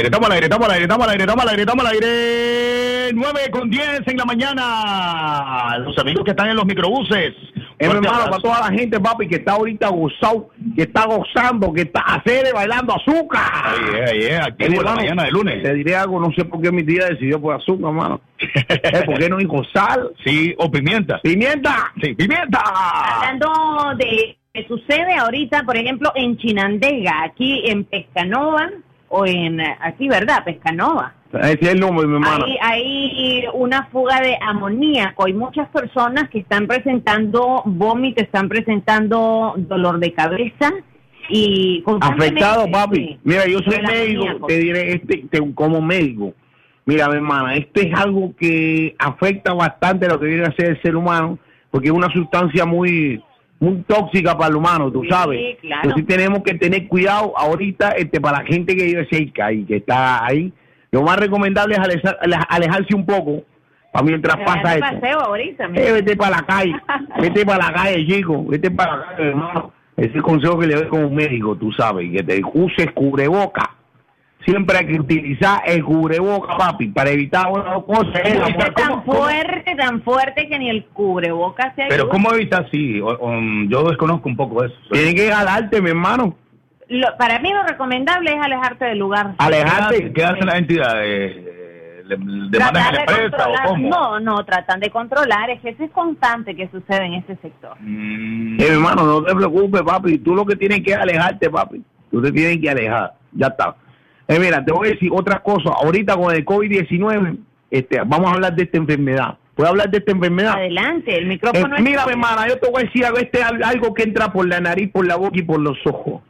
Estamos al aire, estamos al aire, estamos al aire, estamos al aire, estamos al aire, estamos al aire. 9 con 10 en la mañana. Los amigos que están en los microbuses. Hermano, abrazo. para toda la gente, papi, que está ahorita gozado, que está gozando, que está hacer bailando azúcar. Ay, ay, ay, activo en la mañana de lunes. Te diré algo, no sé por qué mi tía decidió por azúcar, hermano. Eh, ¿Por qué no dijo sal? Sí, o pimienta. ¡Pimienta! Sí, pimienta. Hablando de que sucede ahorita, por ejemplo, en Chinandega, aquí en Pescanova, o en, aquí, ¿verdad? Pescanova. Ese es el nombre, mi hermano. Hay, hay una fuga de amoníaco. Hay muchas personas que están presentando vómito, están presentando dolor de cabeza y Afectado, papi. Mira, yo soy médico, amoníaco. te diré este, te- como médico. Mira, mi hermana, este es algo que afecta bastante lo que viene a ser el ser humano, porque es una sustancia muy muy tóxica para el humano, tú Sí, sabes. claro. Entonces tenemos que tener cuidado ahorita este para la gente que vive cerca y que está ahí. Lo más recomendable es alejar- ale- alejarse un poco para mientras pasa esto. paseo ahorita. mira. Eh, vete para la calle, vete para la calle, chico, vete para la calle, hermano. Ese es el consejo que le doy como médico, tú sabes, que te uses cubreboca. Siempre hay que utilizar el cubreboca, papi, para evitar una cosa. eh, la Está mujer- tan fuerte, tan fuerte que ni el cubrebocas se Pero ayuda. ¿cómo evitar así? O- o, yo desconozco un poco eso. Tienes que jalarte, mi hermano. Lo- para mí lo recomendable es alejarte del lugar. Alejarte. ¿Qué hacen las entidades? Eh, ¿Le demandan Tratar a la de empresa o cómo? No, no, tratan de controlar. Es que eso es constante que sucede en este sector. Eh, mi hermano, no te preocupes, papi. Tú lo que tienes que es alejarte, papi. Tú te tienes que alejar. Ya está. Eh, mira, te voy a decir otra cosa. Ahorita con el COVID-19, este, vamos a hablar de esta enfermedad. ¿Puedo hablar de esta enfermedad? Adelante, el micrófono Eh, es mira, mi hermana, yo te voy a decir algo, este es al- algo que entra por la nariz, por la boca y por los ojos.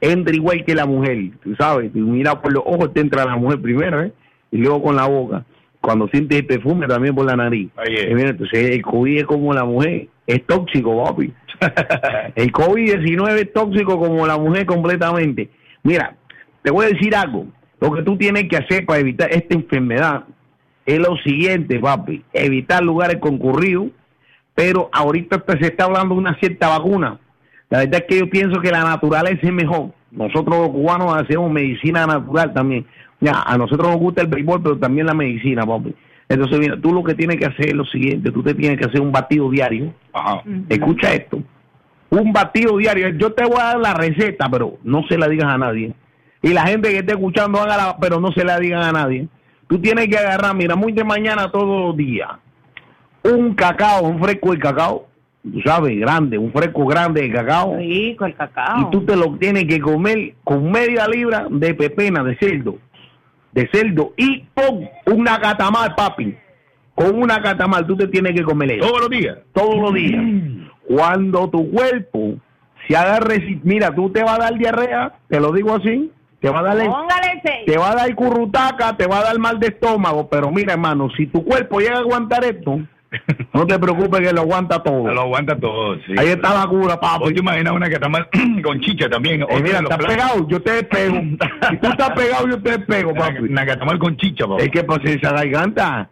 Entra igual que la mujer, tú sabes, tú mira por los ojos te entra la mujer primero, ¿eh? Y luego con la boca. Cuando sientes el perfume también por la nariz. Eh, mira, entonces el COVID es como la mujer, es tóxico, papi. el COVID-19 es tóxico como la mujer completamente. Mira, te voy a decir algo. Lo que tú tienes que hacer para evitar esta enfermedad es lo siguiente, papi. Evitar lugares concurridos, pero ahorita se está hablando de una cierta vacuna. La verdad es que yo pienso que la naturaleza es mejor. Nosotros los cubanos hacemos medicina natural también. Ya, a nosotros nos gusta el béisbol, pero también la medicina, papi. Entonces, mira, tú lo que tienes que hacer es lo siguiente. Tú te tienes que hacer un batido diario. Escucha esto. Un batido diario. Yo te voy a dar la receta, pero no se la digas a nadie. Y la gente que esté escuchando, hágala, pero no se la digan a nadie. Tú tienes que agarrar, mira, muy de mañana todos los días. Un cacao, un fresco de cacao. Tú sabes, grande, un fresco grande de cacao. Rico el cacao. Y tú te lo tienes que comer con media libra de pepena, de cerdo. De cerdo. Y con una catamal, papi. Con una catamal tú te tienes que comer eso. ¿Todos los días? Todos los días. Cuando tu cuerpo se haga resi- Mira, tú te va a dar diarrea, te lo digo así. Te va a dar... Te va a dar currutaca, te va a dar mal de estómago, pero mira, hermano, si tu cuerpo llega a aguantar esto, No te preocupes que lo aguanta todo. Lo aguanta todo, sí. Ahí está la cura, papi. Oye, imagina una que está mal con chicha también. Eh, mira, planes. pegado, yo te pego. si tú estás pegado, yo te pego, papi. Una que está mal con chicha, papá. Es que pasa esa garganta.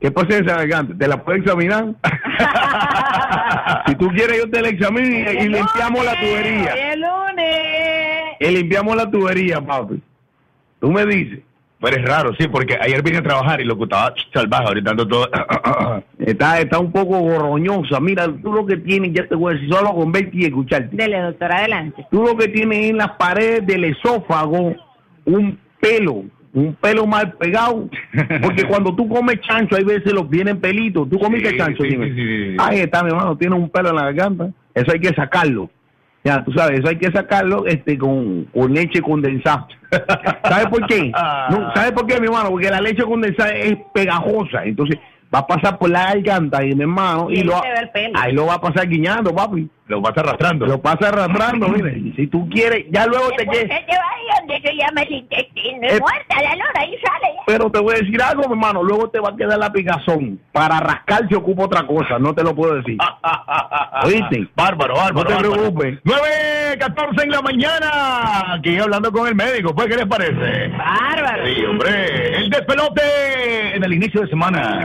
¿Qué pasa esa garganta? ¿Te la puedo examinar? si tú quieres, yo te la examino y, y limpiamos la tubería. El lunes. Y limpiamos la tubería, papi. Tú me dices. Pero es raro, sí, porque ayer vine a trabajar y lo que estaba salvaje, ahorita ando todo... Está, está un poco gorroñosa. Mira, tú lo que tienes, ya te voy a decir, solo con verte y escucharte. Dele, doctor, adelante. Tú lo que tienes en las paredes del esófago un pelo, un pelo mal pegado. Porque cuando tú comes chancho, hay veces los vienen pelitos. ¿Tú comiste Sí, chancho? sí, Dime. sí, sí, sí. Ahí está, mi hermano, tiene un pelo en la garganta. Eso hay que sacarlo. Ya, tú sabes, eso hay que sacarlo este con, con leche condensada. ¿Sabes por qué? No, ¿Sabes por qué, mi hermano? Porque la leche condensada es pegajosa. Entonces va a pasar por la garganta y mi hermano y, Y lo, ahí lo va a pasar guiñando, papi. Lo vas arrastrando. Lo pasa arrastrando, mire. Si tú quieres, ya luego te quedas. se te va ahí donde se llama el intestino. Es muerta la lora y sale. Pero te voy a decir algo, mi hermano. Luego te va a quedar la picazón. Para rascar se ocupa otra cosa. No te lo puedo decir. ¿Oíste? Bárbaro, bárbaro. No te bárbaro. preocupes. 9.14 en la mañana. Aquí hablando con el médico. Pues, ¿qué les parece? Bárbaro. Sí, hombre. El despelote en el inicio de semana.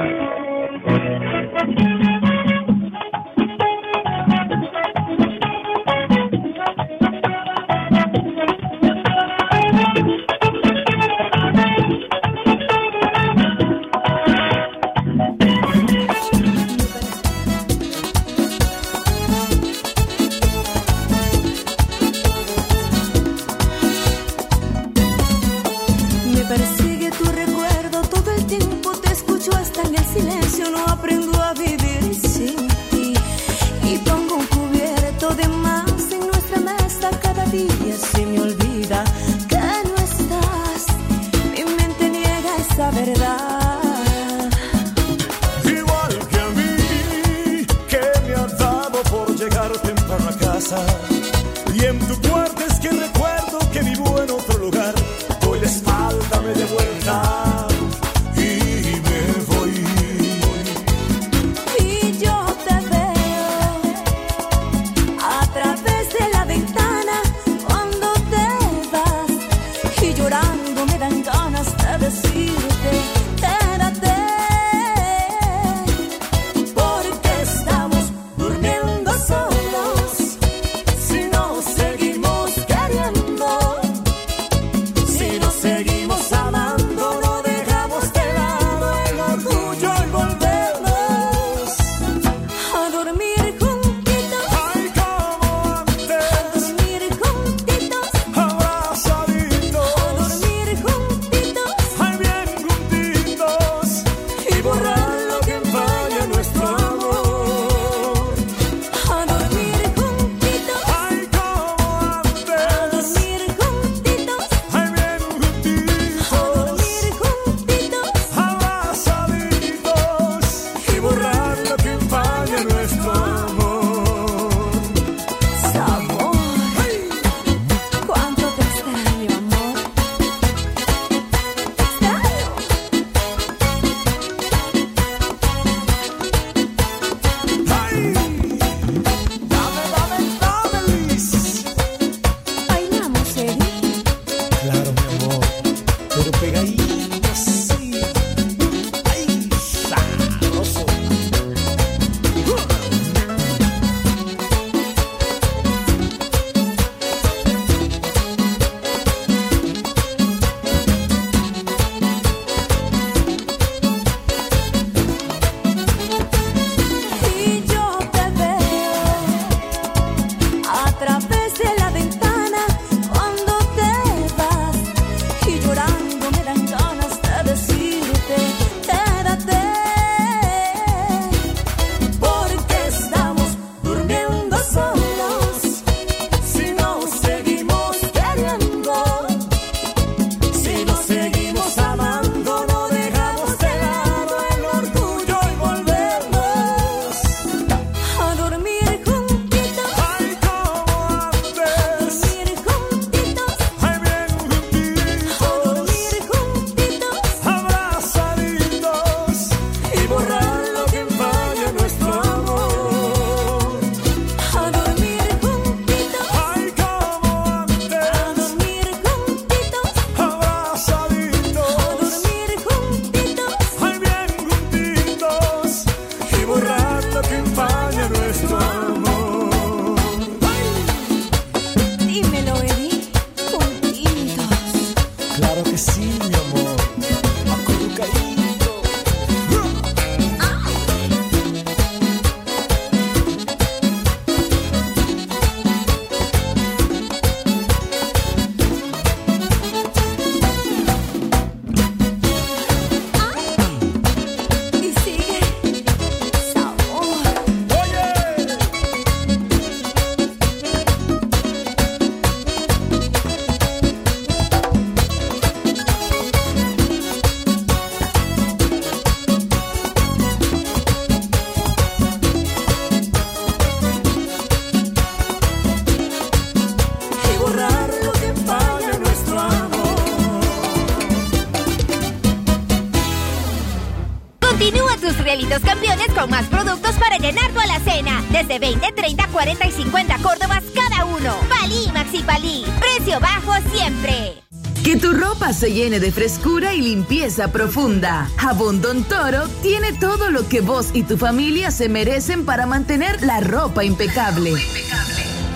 Ropa llene de frescura y limpieza profunda. Jabón Don Toro tiene todo lo que vos y tu familia se merecen para mantener la ropa impecable.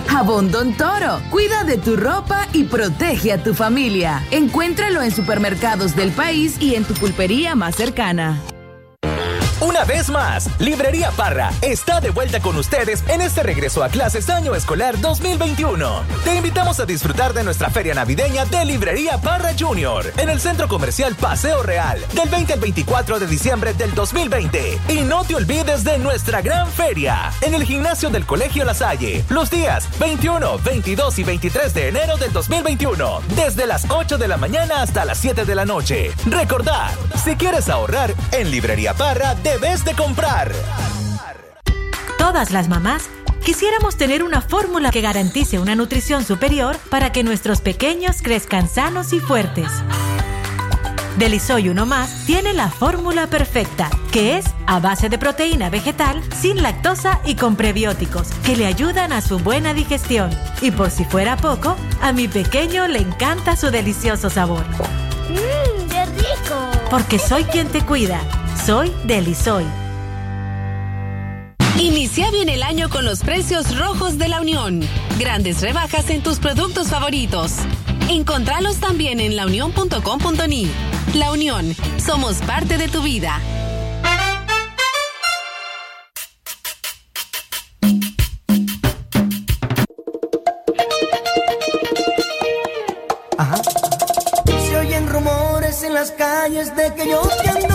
Jabón Don Toro, cuida de tu ropa y protege a tu familia. Encuéntralo en supermercados del país y en tu pulpería más cercana. Una vez más, Librería Parra está de vuelta con ustedes en este regreso a clases año escolar 2021. Te invitamos a disfrutar de nuestra feria navideña de Librería Parra Junior en el Centro Comercial Paseo Real del 20 al 24 de diciembre del 2020. Y no te olvides de nuestra gran feria en el gimnasio del Colegio La Salle los días 21, 22 y 23 de enero del 2021 desde las 8 de la mañana hasta las 7 de la noche. Recordar, si quieres ahorrar en Librería Parra debes de comprar. Todas las mamás quisiéramos tener una fórmula que garantice una nutrición superior para que nuestros pequeños crezcan sanos y fuertes. Delisoy Uno Más tiene la fórmula perfecta, que es a base de proteína vegetal, sin lactosa y con prebióticos, que le ayudan a su buena digestión. Y por si fuera poco, a mi pequeño le encanta su delicioso sabor. ¡Mmm, qué rico! Porque soy quien te cuida. Soy Delisoy. Inicia bien el año con los precios rojos de la Unión. Grandes rebajas en tus productos favoritos. Encontralos también en launión.com.ni. La Unión, somos parte de tu vida. Se oyen rumores en las calles de que yo te ando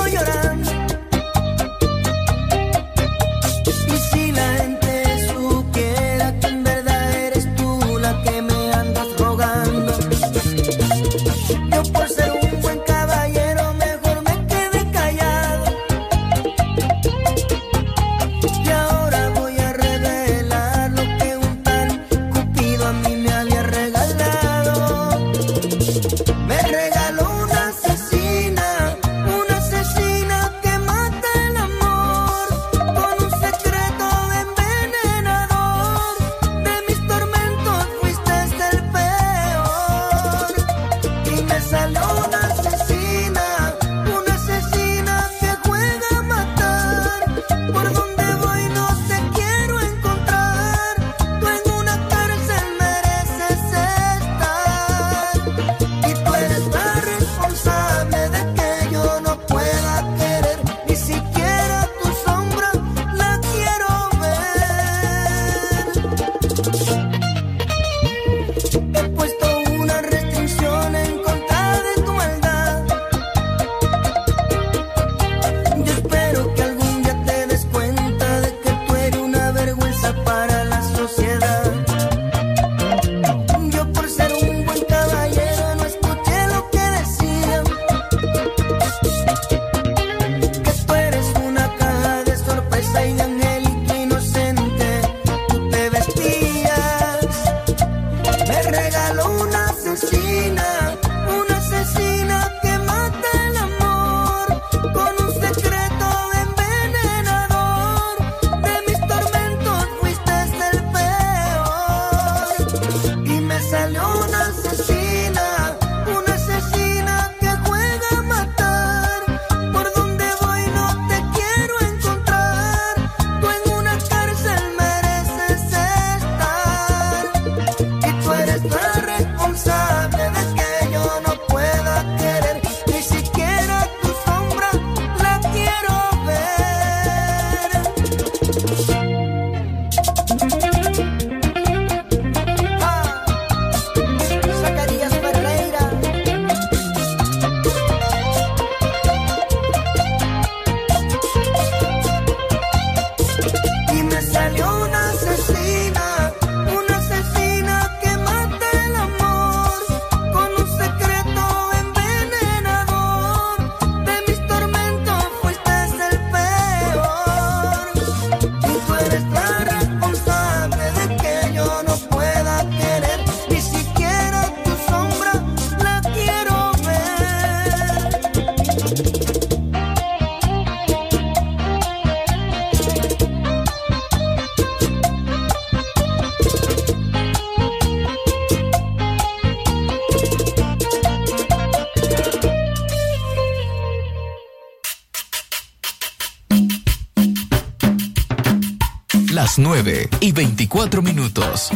Las 9 y 24 minutos.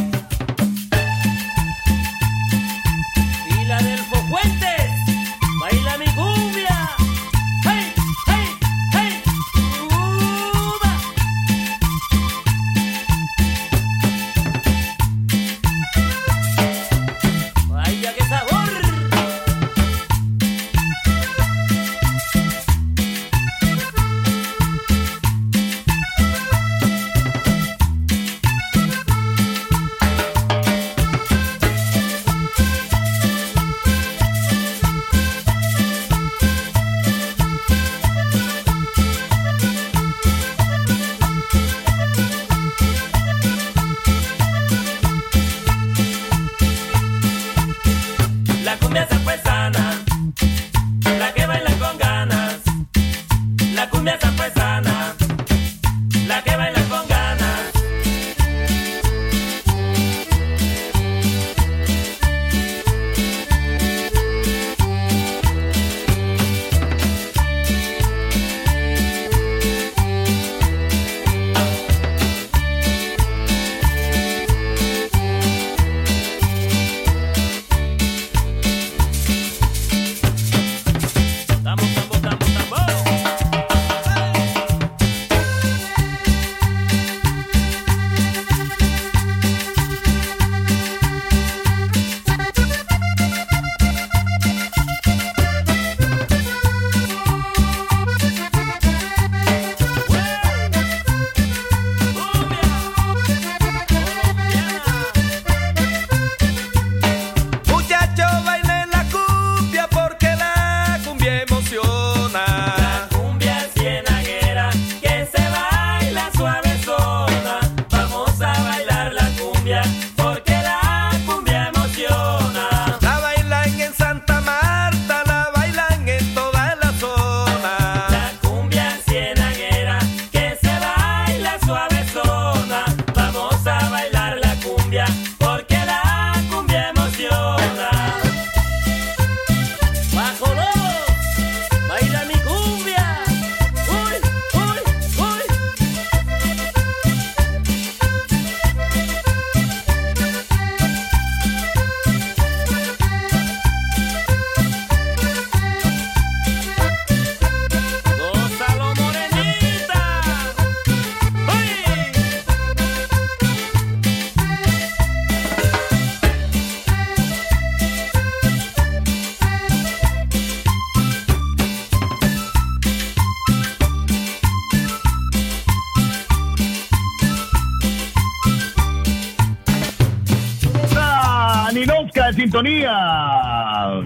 Sintonía.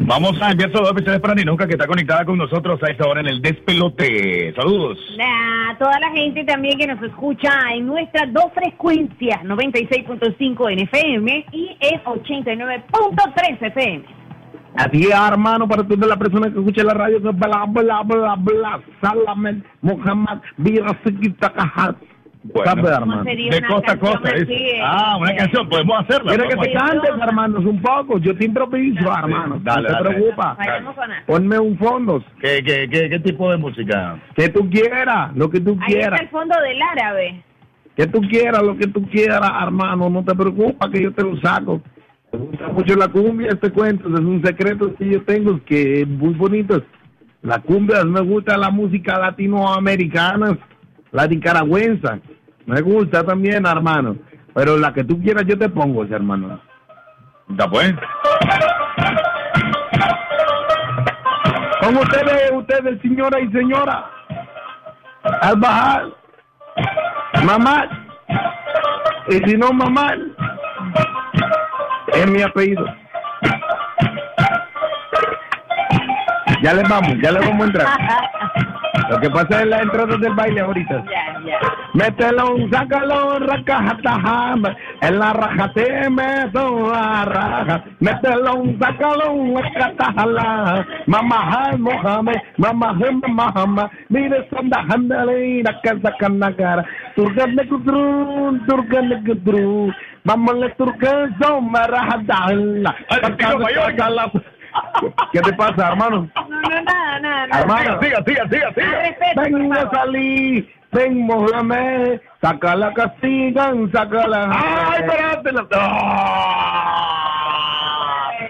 Vamos a especiales para Ninouska que está conectada con nosotros a esta hora en el despelote. Saludos. A toda la gente también que nos escucha en nuestras dos frecuencias, 96.5 en FM y en 89.3 FM. Así es, hermano, para toda la persona que escucha la radio, que bla, bla, bla, bla, Salamen, Muhammad, Vira, Sikita, Kahat. ¿Sabes, hermano? sería De costa a costa, así, Ah, una canción, podemos hacerla. ¿Quieres que te cantes, hermanos, un poco? Yo te improviso, hermano. Dale, no te nada. Ponme un fondo. ¿Qué, qué, qué, qué tipo de música? Que tú quieras, lo que tú Ahí está quieras. el fondo del árabe. Que tú quieras, lo que tú quieras, hermano. No te preocupes que yo te lo saco. Me gusta mucho la cumbia, este cuento. Es un secreto que yo tengo que es muy bonito. La cumbia, me gusta la música latinoamericana, la nicaragüense. Me gusta también, hermano. Pero la que tú quieras, yo te pongo, hermano. Ya pues. Con ustedes, ustedes, señora y señora. Al bajar, mamá. Y si no, mamá, es mi apellido. Ya les vamos, ya les vamos a entrar. Lo que pasa es la entrada del baile ahorita. Ya, ya. Mételo, sácalo, racajataja, en la raja te meto la raja. Mételo, sácalo, racatajala, mamá, Mohamed, mamá, mamá, mire, sanda, handale, la casa, canagara, turgane kudru, turgane mamá, le turgane, somara, hadala, ¿Qué te pasa, hermano? No, no, nada, nada. Hermano, Siga, siga, siga, siga. Más respeto, por Vengo a favor. salir, vengo a me, saca la castigan, saca la... ¡Ay, espérate! La... ¡Ah!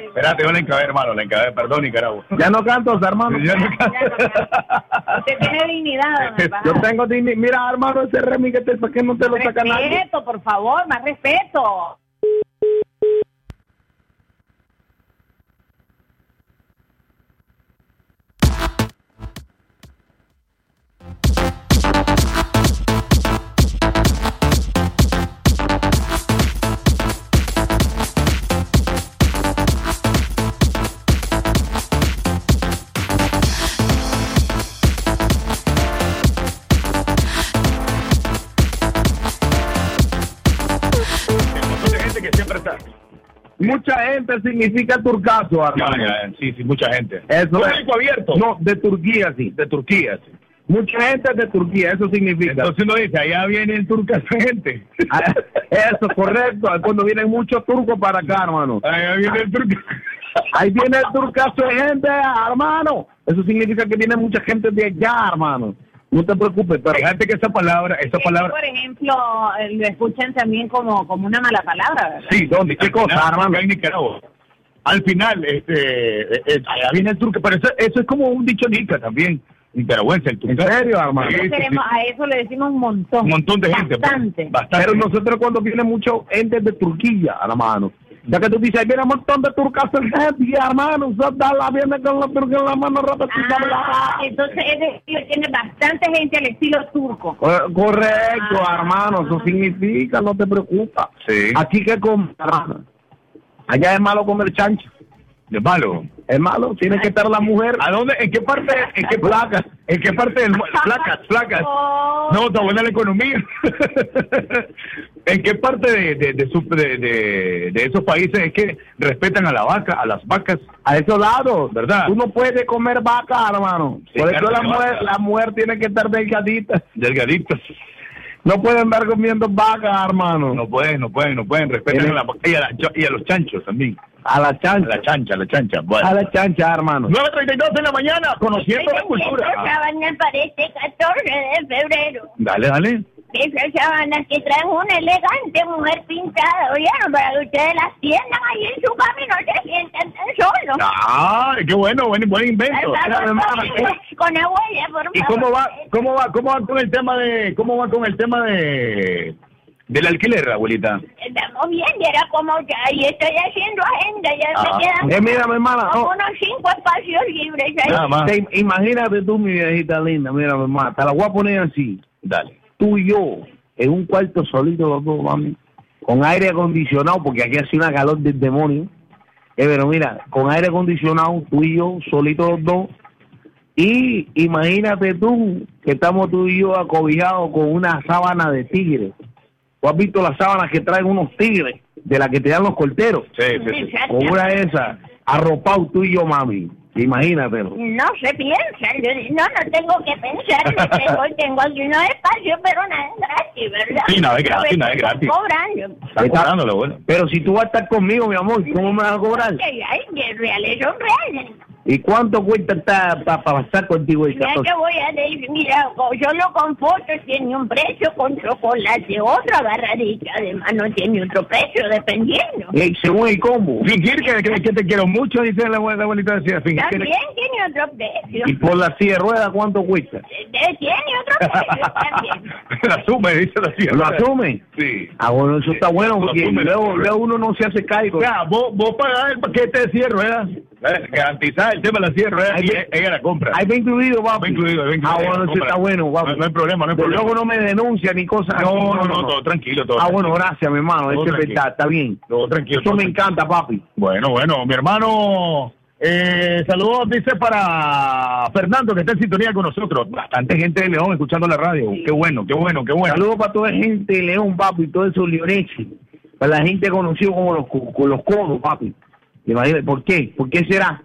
Espérate, yo la encabé, hermano, la encabé. Perdón, Nicaragua. Ya no canto, hermano. Ya no Usted tiene dignidad, don Albajar. Yo tengo dignidad. Mira, hermano, ese remi que te ¿para qué no te lo saca nadie? Respeto, por favor, más respeto. Mucha gente significa turcaso, Ya, hermano. ya, sí, sí, mucha gente. Eso Público abierto. No, de Turquía, sí. De Turquía, sí. Mucha gente de Turquía, eso significa. Entonces uno dice, allá viene el turcaso gente. Ah, Eso, correcto. Es Cuando vienen muchos turcos para acá, hermano. Allá viene el turcaso. Ahí viene el turcaso de gente, hermano. Eso significa que viene mucha gente de allá, hermano. No te preocupes, pero Fíjate que esa palabra, esa palabra. Por ejemplo, eh, lo escuchan también como, como una mala palabra, ¿verdad? Sí, ¿dónde? ¿Qué cosa, hermano? Acá en Nicaragua. Al final, este, eh, eh, allá viene el turco, pero eso, eso es como un dicho nica también, nicaragüense, el turco. ¿En serio, hermano? Sí, sí. A eso le decimos un montón. Un montón de gente. pues. Bastante. Bastante. Pero nosotros cuando viene mucho gente de Turquía, hermano. Ya que tú dices, viene un montón de turcas en gente, hermano. Usted da la viene con la turca en la mano. Ah, entonces es decir, tiene bastante gente al estilo turco. Co- Correcto, hermano. Eso significa, no te preocupes. Sí. Aquí que comer. Allá es malo comer chancho. De malo. Es malo, tiene que estar la mujer. ¿A dónde? ¿En qué parte? ¿En qué placas? ¿En qué parte del placas? Placas. No, está buena la economía. ¿En qué parte de, de, de, su- de, esos países es que respetan a la vaca, a las vacas? A esos lados, ¿Verdad? Tú no puedes comer vaca, hermano. Sí, Por eso la mujer, vaca. la mujer tiene que estar delgadita. Delgaditas. No pueden andar comiendo vaca, hermano. No pueden, no pueden, no pueden. Respetan Tiene- a la vaca y a, la y a los chanchos también. A la A chancha. la chancha, a la chancha. Bueno. A la chancha, hermano. 9.32 de la mañana, conociendo la cultura. sábana para este 14 de febrero. Dale, dale. Esas sábanas que traen una elegante mujer pintada, ¿oyeron? Para que ustedes las tiendan ahí en su cama y no se sientan tan solos. Ah, qué bueno, buen, buen invento. Con, abuela, por ¿Y favor. cómo va, cómo va, cómo va con el tema de, cómo va con el tema de del alquiler, abuelita? Estamos bien, y era como ya, y estoy haciendo agenda, ya Ah. me quedan Eh, mira, mi hermana, como no. unos cinco espacios libres ahí. Nada más. Te- imagínate tú, mi viejita linda, mira, mi hermana, te la voy a poner así. Dale. Tú y yo, en un cuarto solito los dos, mami, con aire acondicionado, porque aquí hace una calor del demonio. Eh, pero mira, con aire acondicionado, tú y yo, solitos los dos. Y imagínate tú, que estamos tú y yo acobijados con una sábana de tigre. ¿Tú has visto las sábanas que traen unos tigres, de las que te dan los corteros? Sí, sí, sí. Con una de esas, arropado tú y yo, mami. Imagínatelo. No se piensa, yo no, no tengo que pensar, tengo, tengo aquí unos espacios, pero nada es gratis, ¿verdad? Sí, nada es gratis, nada es gratis. cobrando. Está cobrándolo, bueno. Pero si tú vas a estar conmigo, mi amor, ¿cómo me vas a cobrar? Ay, ay, que reales son reales. ¿Y cuánto cuesta para pasar contigo el Mira 14? que voy a decir, mira, solo con fotos tiene un precio, con chocolate otro, agarradita, además no tiene otro precio, dependiendo. Eh, según el combo. Fingir que, que, que te quiero mucho, dice la, la abuelita decía, fingir que También tiene otro precio. ¿Y por la silla de ruedas cuánto cuesta? Eh, Tiene otro precio también. la asume, dice la silla. ¿Lo asume? Sí. Ah, bueno, eso está bueno, Lo porque asume, luego, lo luego uno no se hace caigo. O sea, vos, vos pagás el paquete de silla de ruedas, ¿eh? garantizar el tema de la ruedas Ahí y ve- ella la compra. Ahí va incluido, papi. Va incluido, va incluido. Ah, bueno, eso está bueno, papi. No, no hay problema, no hay problema. luego no me denuncia ni cosas así. No, no, no, todo tranquilo, todo Ah, bueno, gracias, mi hermano. Eso es verdad, está bien. Todo tranquilo. Eso todo me tranquilo. encanta, papi. Bueno, bueno, mi hermano, eh, saludos, dice para Fernando, que está en sintonía con nosotros. Bastante gente de León escuchando la radio. Qué bueno, qué bueno, qué bueno. Saludos para toda la gente de León, papi, y todos esos leoneses. Para la gente conocida como los, con los codos, papi. Imagínate, ¿por qué? ¿Por qué será?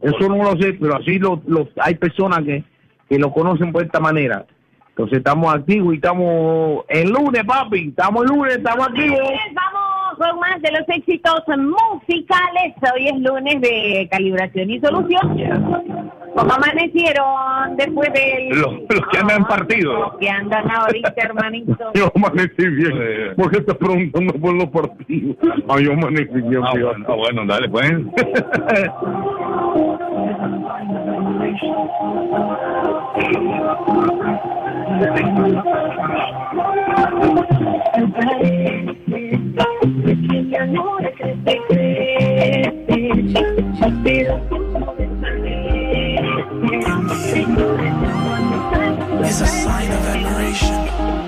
Eso no lo sé, pero así lo, lo- hay personas que, que lo conocen por esta manera. Entonces estamos activos y estamos el lunes, papi. Estamos el lunes, estamos activos. Vamos con más de los éxitos musicales. Hoy es lunes de calibración y solución. ¿Cómo amanecieron después del... Los, los que andan partidos. que andan ahorita, hermanito? Yo amanecí bien. ¿Por qué estás preguntando por los partidos? Ah, yo amanecí bien. Ah, bueno, ah, bueno, dale, pues. Is a sign of admiration.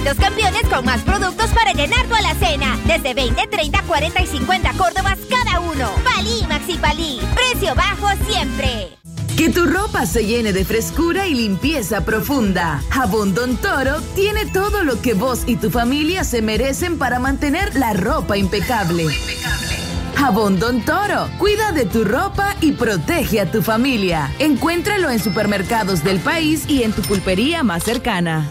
Realitos campeones con más productos para llenar tu alacena. Desde 20, 30, 40 y 50 córdobas cada uno. Palí Maxi Palí. Precio bajo siempre. Que tu ropa se llene de frescura y limpieza profunda. Jabón Don Toro tiene todo lo que vos y tu familia se merecen para mantener la ropa impecable. Jabón Don Toro, cuida de tu ropa y protege a tu familia. Encuéntralo en supermercados del país y en tu pulpería más cercana.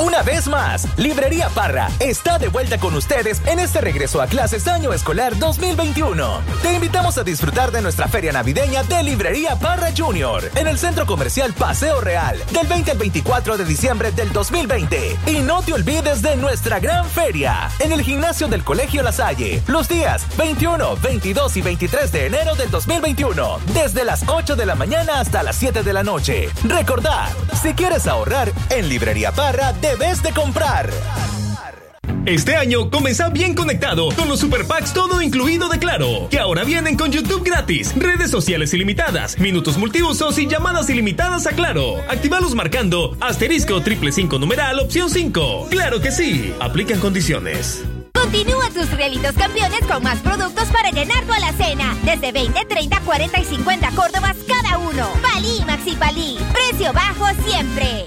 Una vez más, Librería Parra está de vuelta con ustedes en este regreso a clases año escolar 2021. Te invitamos a disfrutar de nuestra feria navideña de Librería Parra Junior en el Centro Comercial Paseo Real del 20 al 24 de diciembre del 2020. Y no te olvides de nuestra gran feria en el gimnasio del Colegio La Salle los días 21, 22 y 23 de enero del 2021 desde las 8 de la mañana hasta las 7 de la noche. Recordad, si quieres ahorrar, en Librería Parra debes de comprar. Este año comienza bien conectado con los Super Packs todo incluido de Claro, que ahora vienen con YouTube gratis, redes sociales ilimitadas, minutos multiusos y llamadas ilimitadas a Claro. Actívalos marcando asterisco triple cinco numeral opción 5. Claro que sí, aplican condiciones. Continúa tus realitos campeones con más productos para llenar tu alacena. Desde 20, 30, 40 y 50 córdobas cada uno. Palí Maxi Palí. Precio bajo siempre.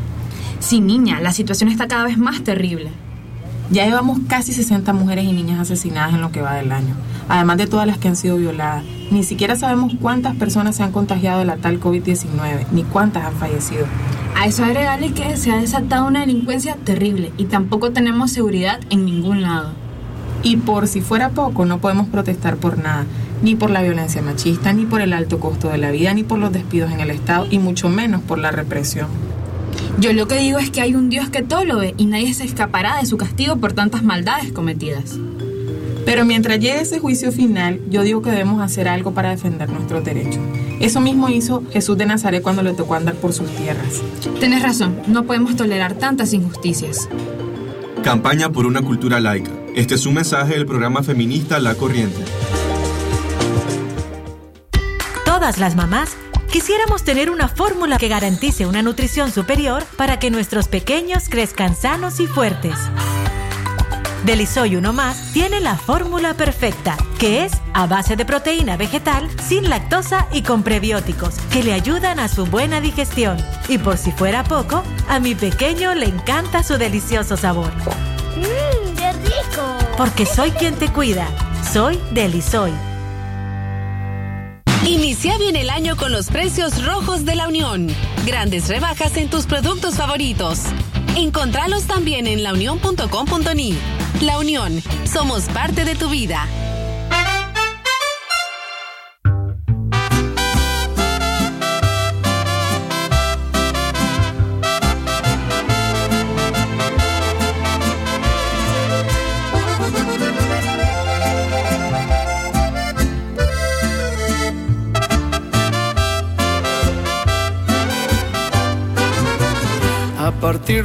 Sí, niña, la situación está cada vez más terrible. Ya llevamos casi 60 mujeres y niñas asesinadas en lo que va del año, además de todas las que han sido violadas. Ni siquiera sabemos cuántas personas se han contagiado de la tal COVID-19, ni cuántas han fallecido. A eso agregarle que se ha desatado una delincuencia terrible y tampoco tenemos seguridad en ningún lado. Y por si fuera poco, no podemos protestar por nada, ni por la violencia machista, ni por el alto costo de la vida, ni por los despidos en el Estado, y mucho menos por la represión. Yo lo que digo es que hay un Dios que todo lo ve y nadie se escapará de su castigo por tantas maldades cometidas. Pero mientras llegue ese juicio final, yo digo que debemos hacer algo para defender nuestros derechos. Eso mismo hizo Jesús de Nazaret cuando le tocó andar por sus tierras. Tienes razón, no podemos tolerar tantas injusticias. Campaña por una cultura laica. Este es un mensaje del programa feminista La Corriente. Todas las mamás quisiéramos tener una fórmula que garantice una nutrición superior para que nuestros pequeños crezcan sanos y fuertes. Delisoy Uno Más tiene la fórmula perfecta, que es a base de proteína vegetal, sin lactosa y con prebióticos, que le ayudan a su buena digestión. Y por si fuera poco, a mi pequeño le encanta su delicioso sabor. ¡Mmm, qué rico! Porque soy quien te cuida. Soy Delisoy. Inicia bien el año con los precios rojos de la Unión. Grandes rebajas en tus productos favoritos. Encontralos también en launión.com.ni. La Unión, somos parte de tu vida.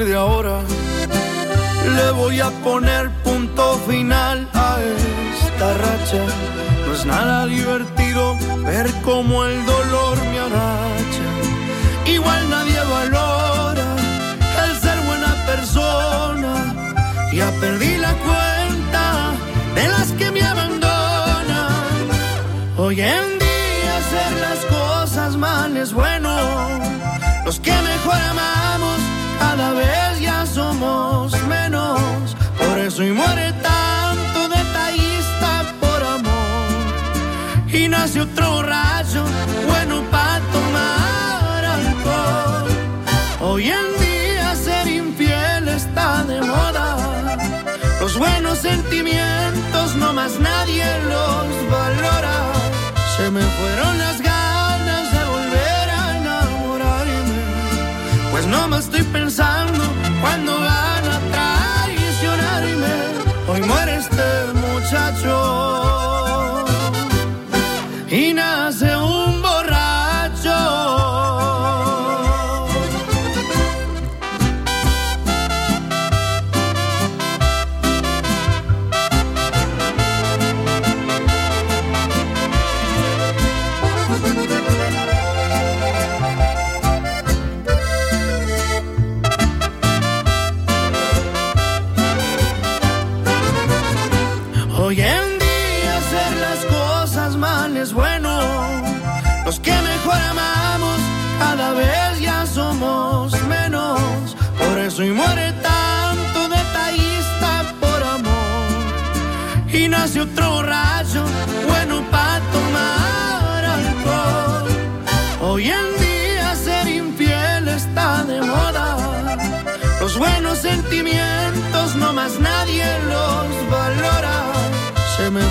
De ahora le voy a poner punto final a esta racha. No es nada divertido ver cómo el dolor me agacha. Igual nadie valora el ser buena persona. Ya perdí la cuenta de las que me abandonan. Hoy Por eso y muere tanto detallista por amor. Y nace otro borracho bueno para tomar alcohol. Hoy en día ser infiel está de moda. Los buenos sentimientos no más nadie los valora. Se me fueron las ganas de volver a enamorarme. Pues no me estoy pensando cuando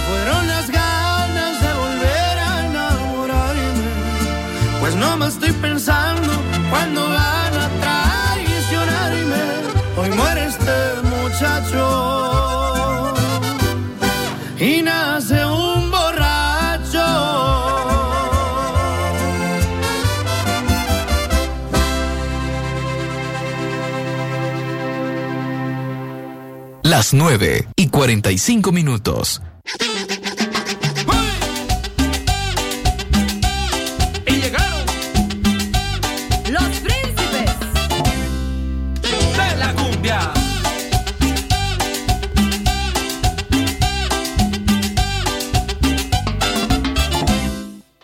fueron las ganas de volver a enamorarme. Pues no me estoy pensando cuando van a traicionarme. Hoy muere este muchacho y nace un borracho. Las 9 y 45 minutos. Y llegaron Los príncipes. de la cumbia.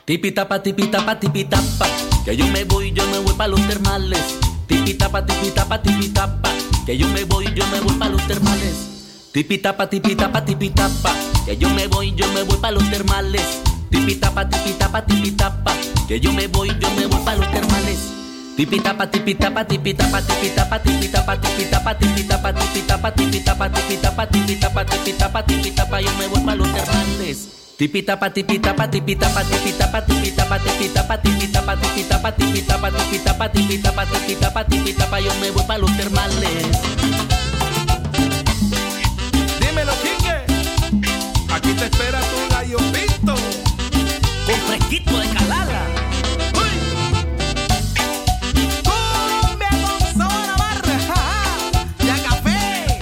Tipitapa, tipitapa, tipitapa. Que yo me voy, yo me voy para los termales. Tipitapa, tipitapa, tipitapa. Que yo me voy, yo me voy para los termales. Tipitapa, tipitapa, tipitapa. Que yo me voy, yo me voy para los termales. Tipitapa, tipitapa, tipitapa. Que yo me voy, yo me voy para los termales. Tipitapa, tipitapa, tipitapa, tipitapa, tipitapa, tipitapa, tipitapa, tipitapa, tipitapa, tipitapa, tipitapa, tipitapa, tipitapa, yo me voy para los termales. Tipitapa, tipitapa, tipitapa, tipitapa, tipitapa, tipitapa, tipitapa, tipitapa, tipitapa, tipitapa, tipitapa, tipitapa, tipitapa, yo me voy para los termales. Aquí te espera tu gallo pinto. Con fresquito de calala. Cumbia con sabor a barra, ja, ja. Ya café.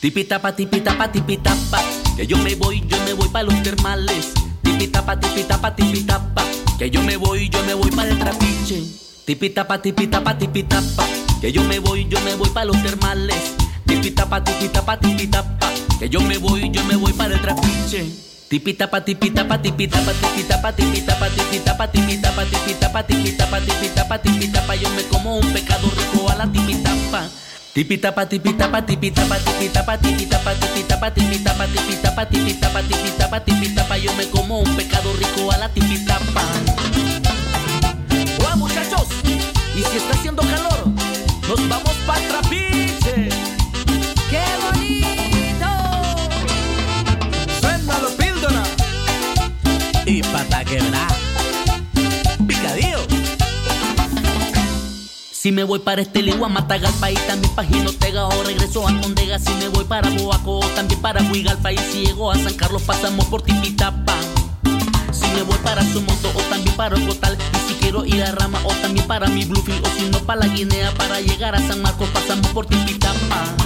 Tipitapa, tipitapa, tipitapa, que yo me voy, yo me voy para los termales. Tipitapa, tipitapa, tipitapa, que yo me voy, yo me voy para el trapiche. Tipitapa, tipitapa, tipitapa, que yo me voy, yo me voy para los termales. Tipitapa, tipitapa, tipitapa, que yo me voy, yo me voy para el trapiche. Tipitapa, tipitapa, tipitapa, tipitapa, tipitapa, tipitapa, tipitapa, tipitapa, tipitapa, tipitapa, tipitapa, yo me como un pecado rico a la tipitapa. Tipitapa, tipitapa, tipitapa, tipitapa, tipitapa, tipitapa, tipitapa, tipitapa, tipitapa, tipitapa, tipitapa, yo me como un pecado rico a la tipitapa. Hola muchachos, y si está haciendo calor, nos vamos Y pata quebrar. Picadillo. Si me voy para este ligua, Matagalpa y también pa' Jinotega o regreso a Mondega. Si me voy para Boaco o también para Huigalpa y si llego a San Carlos pasamos por Tipitapa. Si me voy para Somoto o también para Ocotal y si quiero ir a Rama o también para mi Bluefield o si no para la Guinea para llegar a San Marcos pasamos por Tipitapa.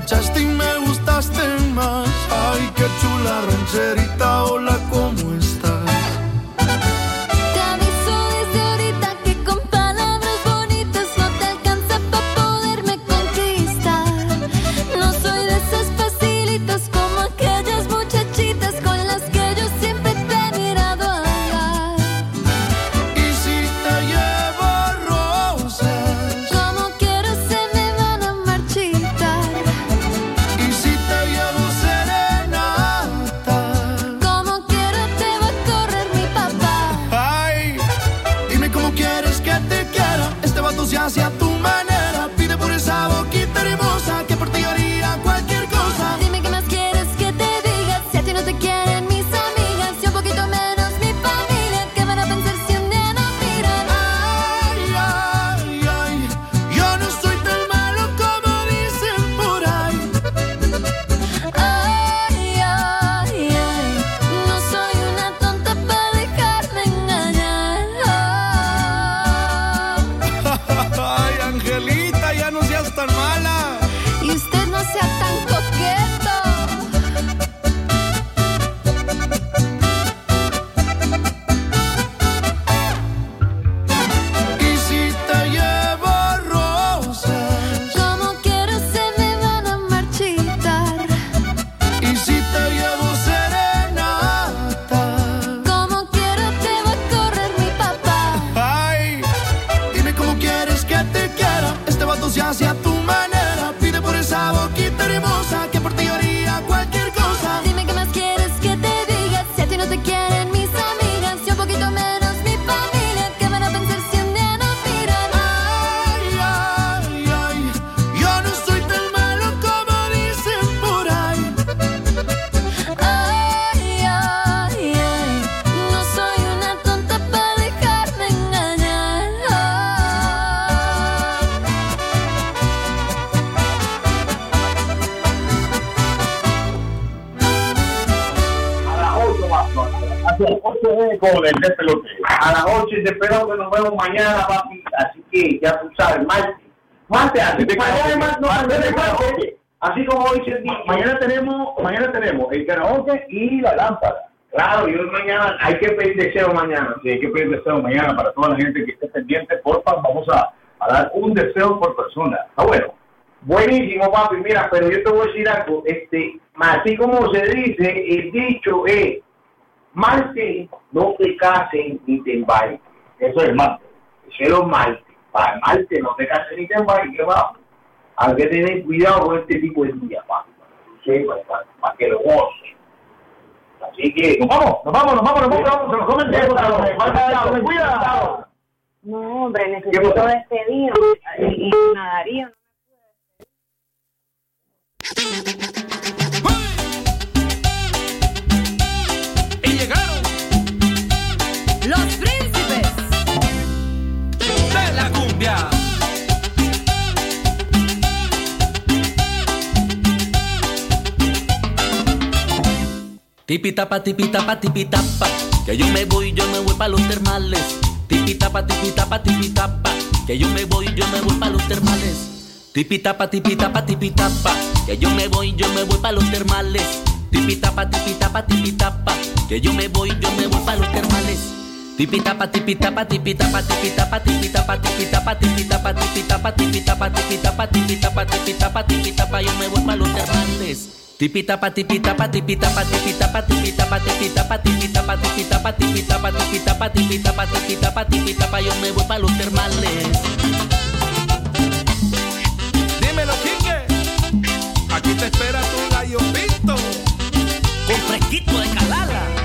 just imagine mañana, papi. Así que ya tú sabes, martes. Martes, así no Así como hoy se dice. Mañana tenemos, mañana tenemos el karaoke y la lámpara. Claro, yo mañana, hay que pedir deseo mañana. Sí, hay que pedir deseo mañana para toda la gente que esté pendiente. Porfa, vamos a, dar un deseo por persona. Está bueno. Buenísimo, papi. Mira, pero yo te voy a decir algo. Este, así como se dice, el dicho es, Marte, no te casen ni te inviten. Eso es el malte. Eso es malte. Para el malte no te cases ni te y que va. Hay que tener cuidado con este tipo de días, para, para, que lo goce. Así que nos vamos, nos vamos, nos vamos, nos vamos, nos vamos, nos vamos, no, hombre, necesito despedirme. Y, y nadaría. Colombia. Tipitapa, tipitapa, tipitapa, que yo me voy, yo me voy para los termales. Tipitapa, tipitapa, tipitapa, que yo me voy, yo me voy para los termales. Tipitapa, tipitapa, tipitapa, que yo me voy, yo me voy para los termales. Tipitapa, tipitapa, tipitapa, que yo me voy, yo me voy para los termales. Tipitapa, tipitapa, tipitapa, tipitapa, tipitapa, tipitapa, tipitapa, tipitapa, tipitapa, tipitapa, tipitapa, tipitapa, tipitapa, yo me voy para los termales. Tipitapa, tipitapa, tipitapa, tipitapa, tipitapa, tipitapa, tipitapa, tipitapa, tipitapa, tipitapa, tipitapa, tipitapa, tipitapa, yo me voy para los termales. Dímelo, Quique. Aquí te espera tu gallo pinto. Con fresquito de calala.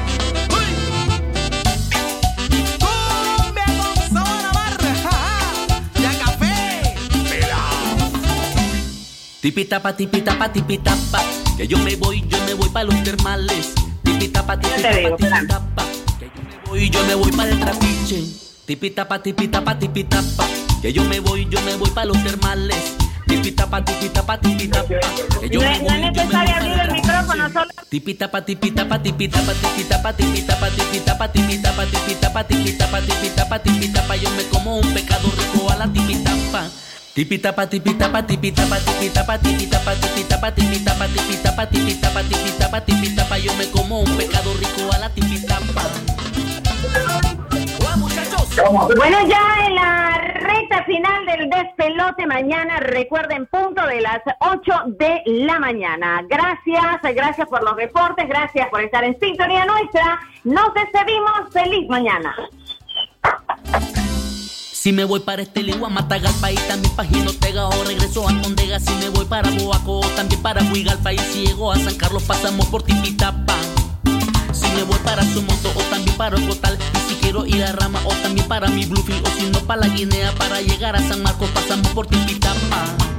Tipitapa, tipitapa, tipitapa. Que yo me voy, yo me voy para los termales. Tipitapa, tipitapa, tipitapa. Que yo me voy, yo me voy para el trapiche. Tipitapa, tipitapa, tipitapa. Que yo me voy, yo me voy para los termales. Tipitapa, tipitapa, tipitapa. Que yo me voy, no es yo me necesario abrir el micrófono, solo Tipitapa, tipitapa, tipitapa, tipitapa, tipitapa, tipitapa, tipitapa, tipitapa, tipitapa, tipitapa, tipitapa, yo me como un pecado rico a la tipitapa. Tipitapa, tipitapa, tipitapa, tipitapa, tipitapa, tipitapa, tipitapa, tipitapa, tipitapa, tipitapa, tipitapa, yo me como un pecado rico a la. Hola muchachos. Bueno, ya en la recta final del despelote mañana, recuerden, punto de las 8 de la mañana. Gracias, gracias por los reportes, gracias por estar en sintonía nuestra. Nos despedimos, feliz mañana. Si me voy para este ligua, Matagalpa y también para Jinotega o regreso a Condega. Si me voy para Boaco o también para Huigalpa y si llego a San Carlos pasamos por Tipitapa. Si me voy para Somoto o también para Ocotal Y si quiero ir a Rama o también para mi Bluefield O si no para la Guinea para llegar a San Marcos pasamos por Tipitapa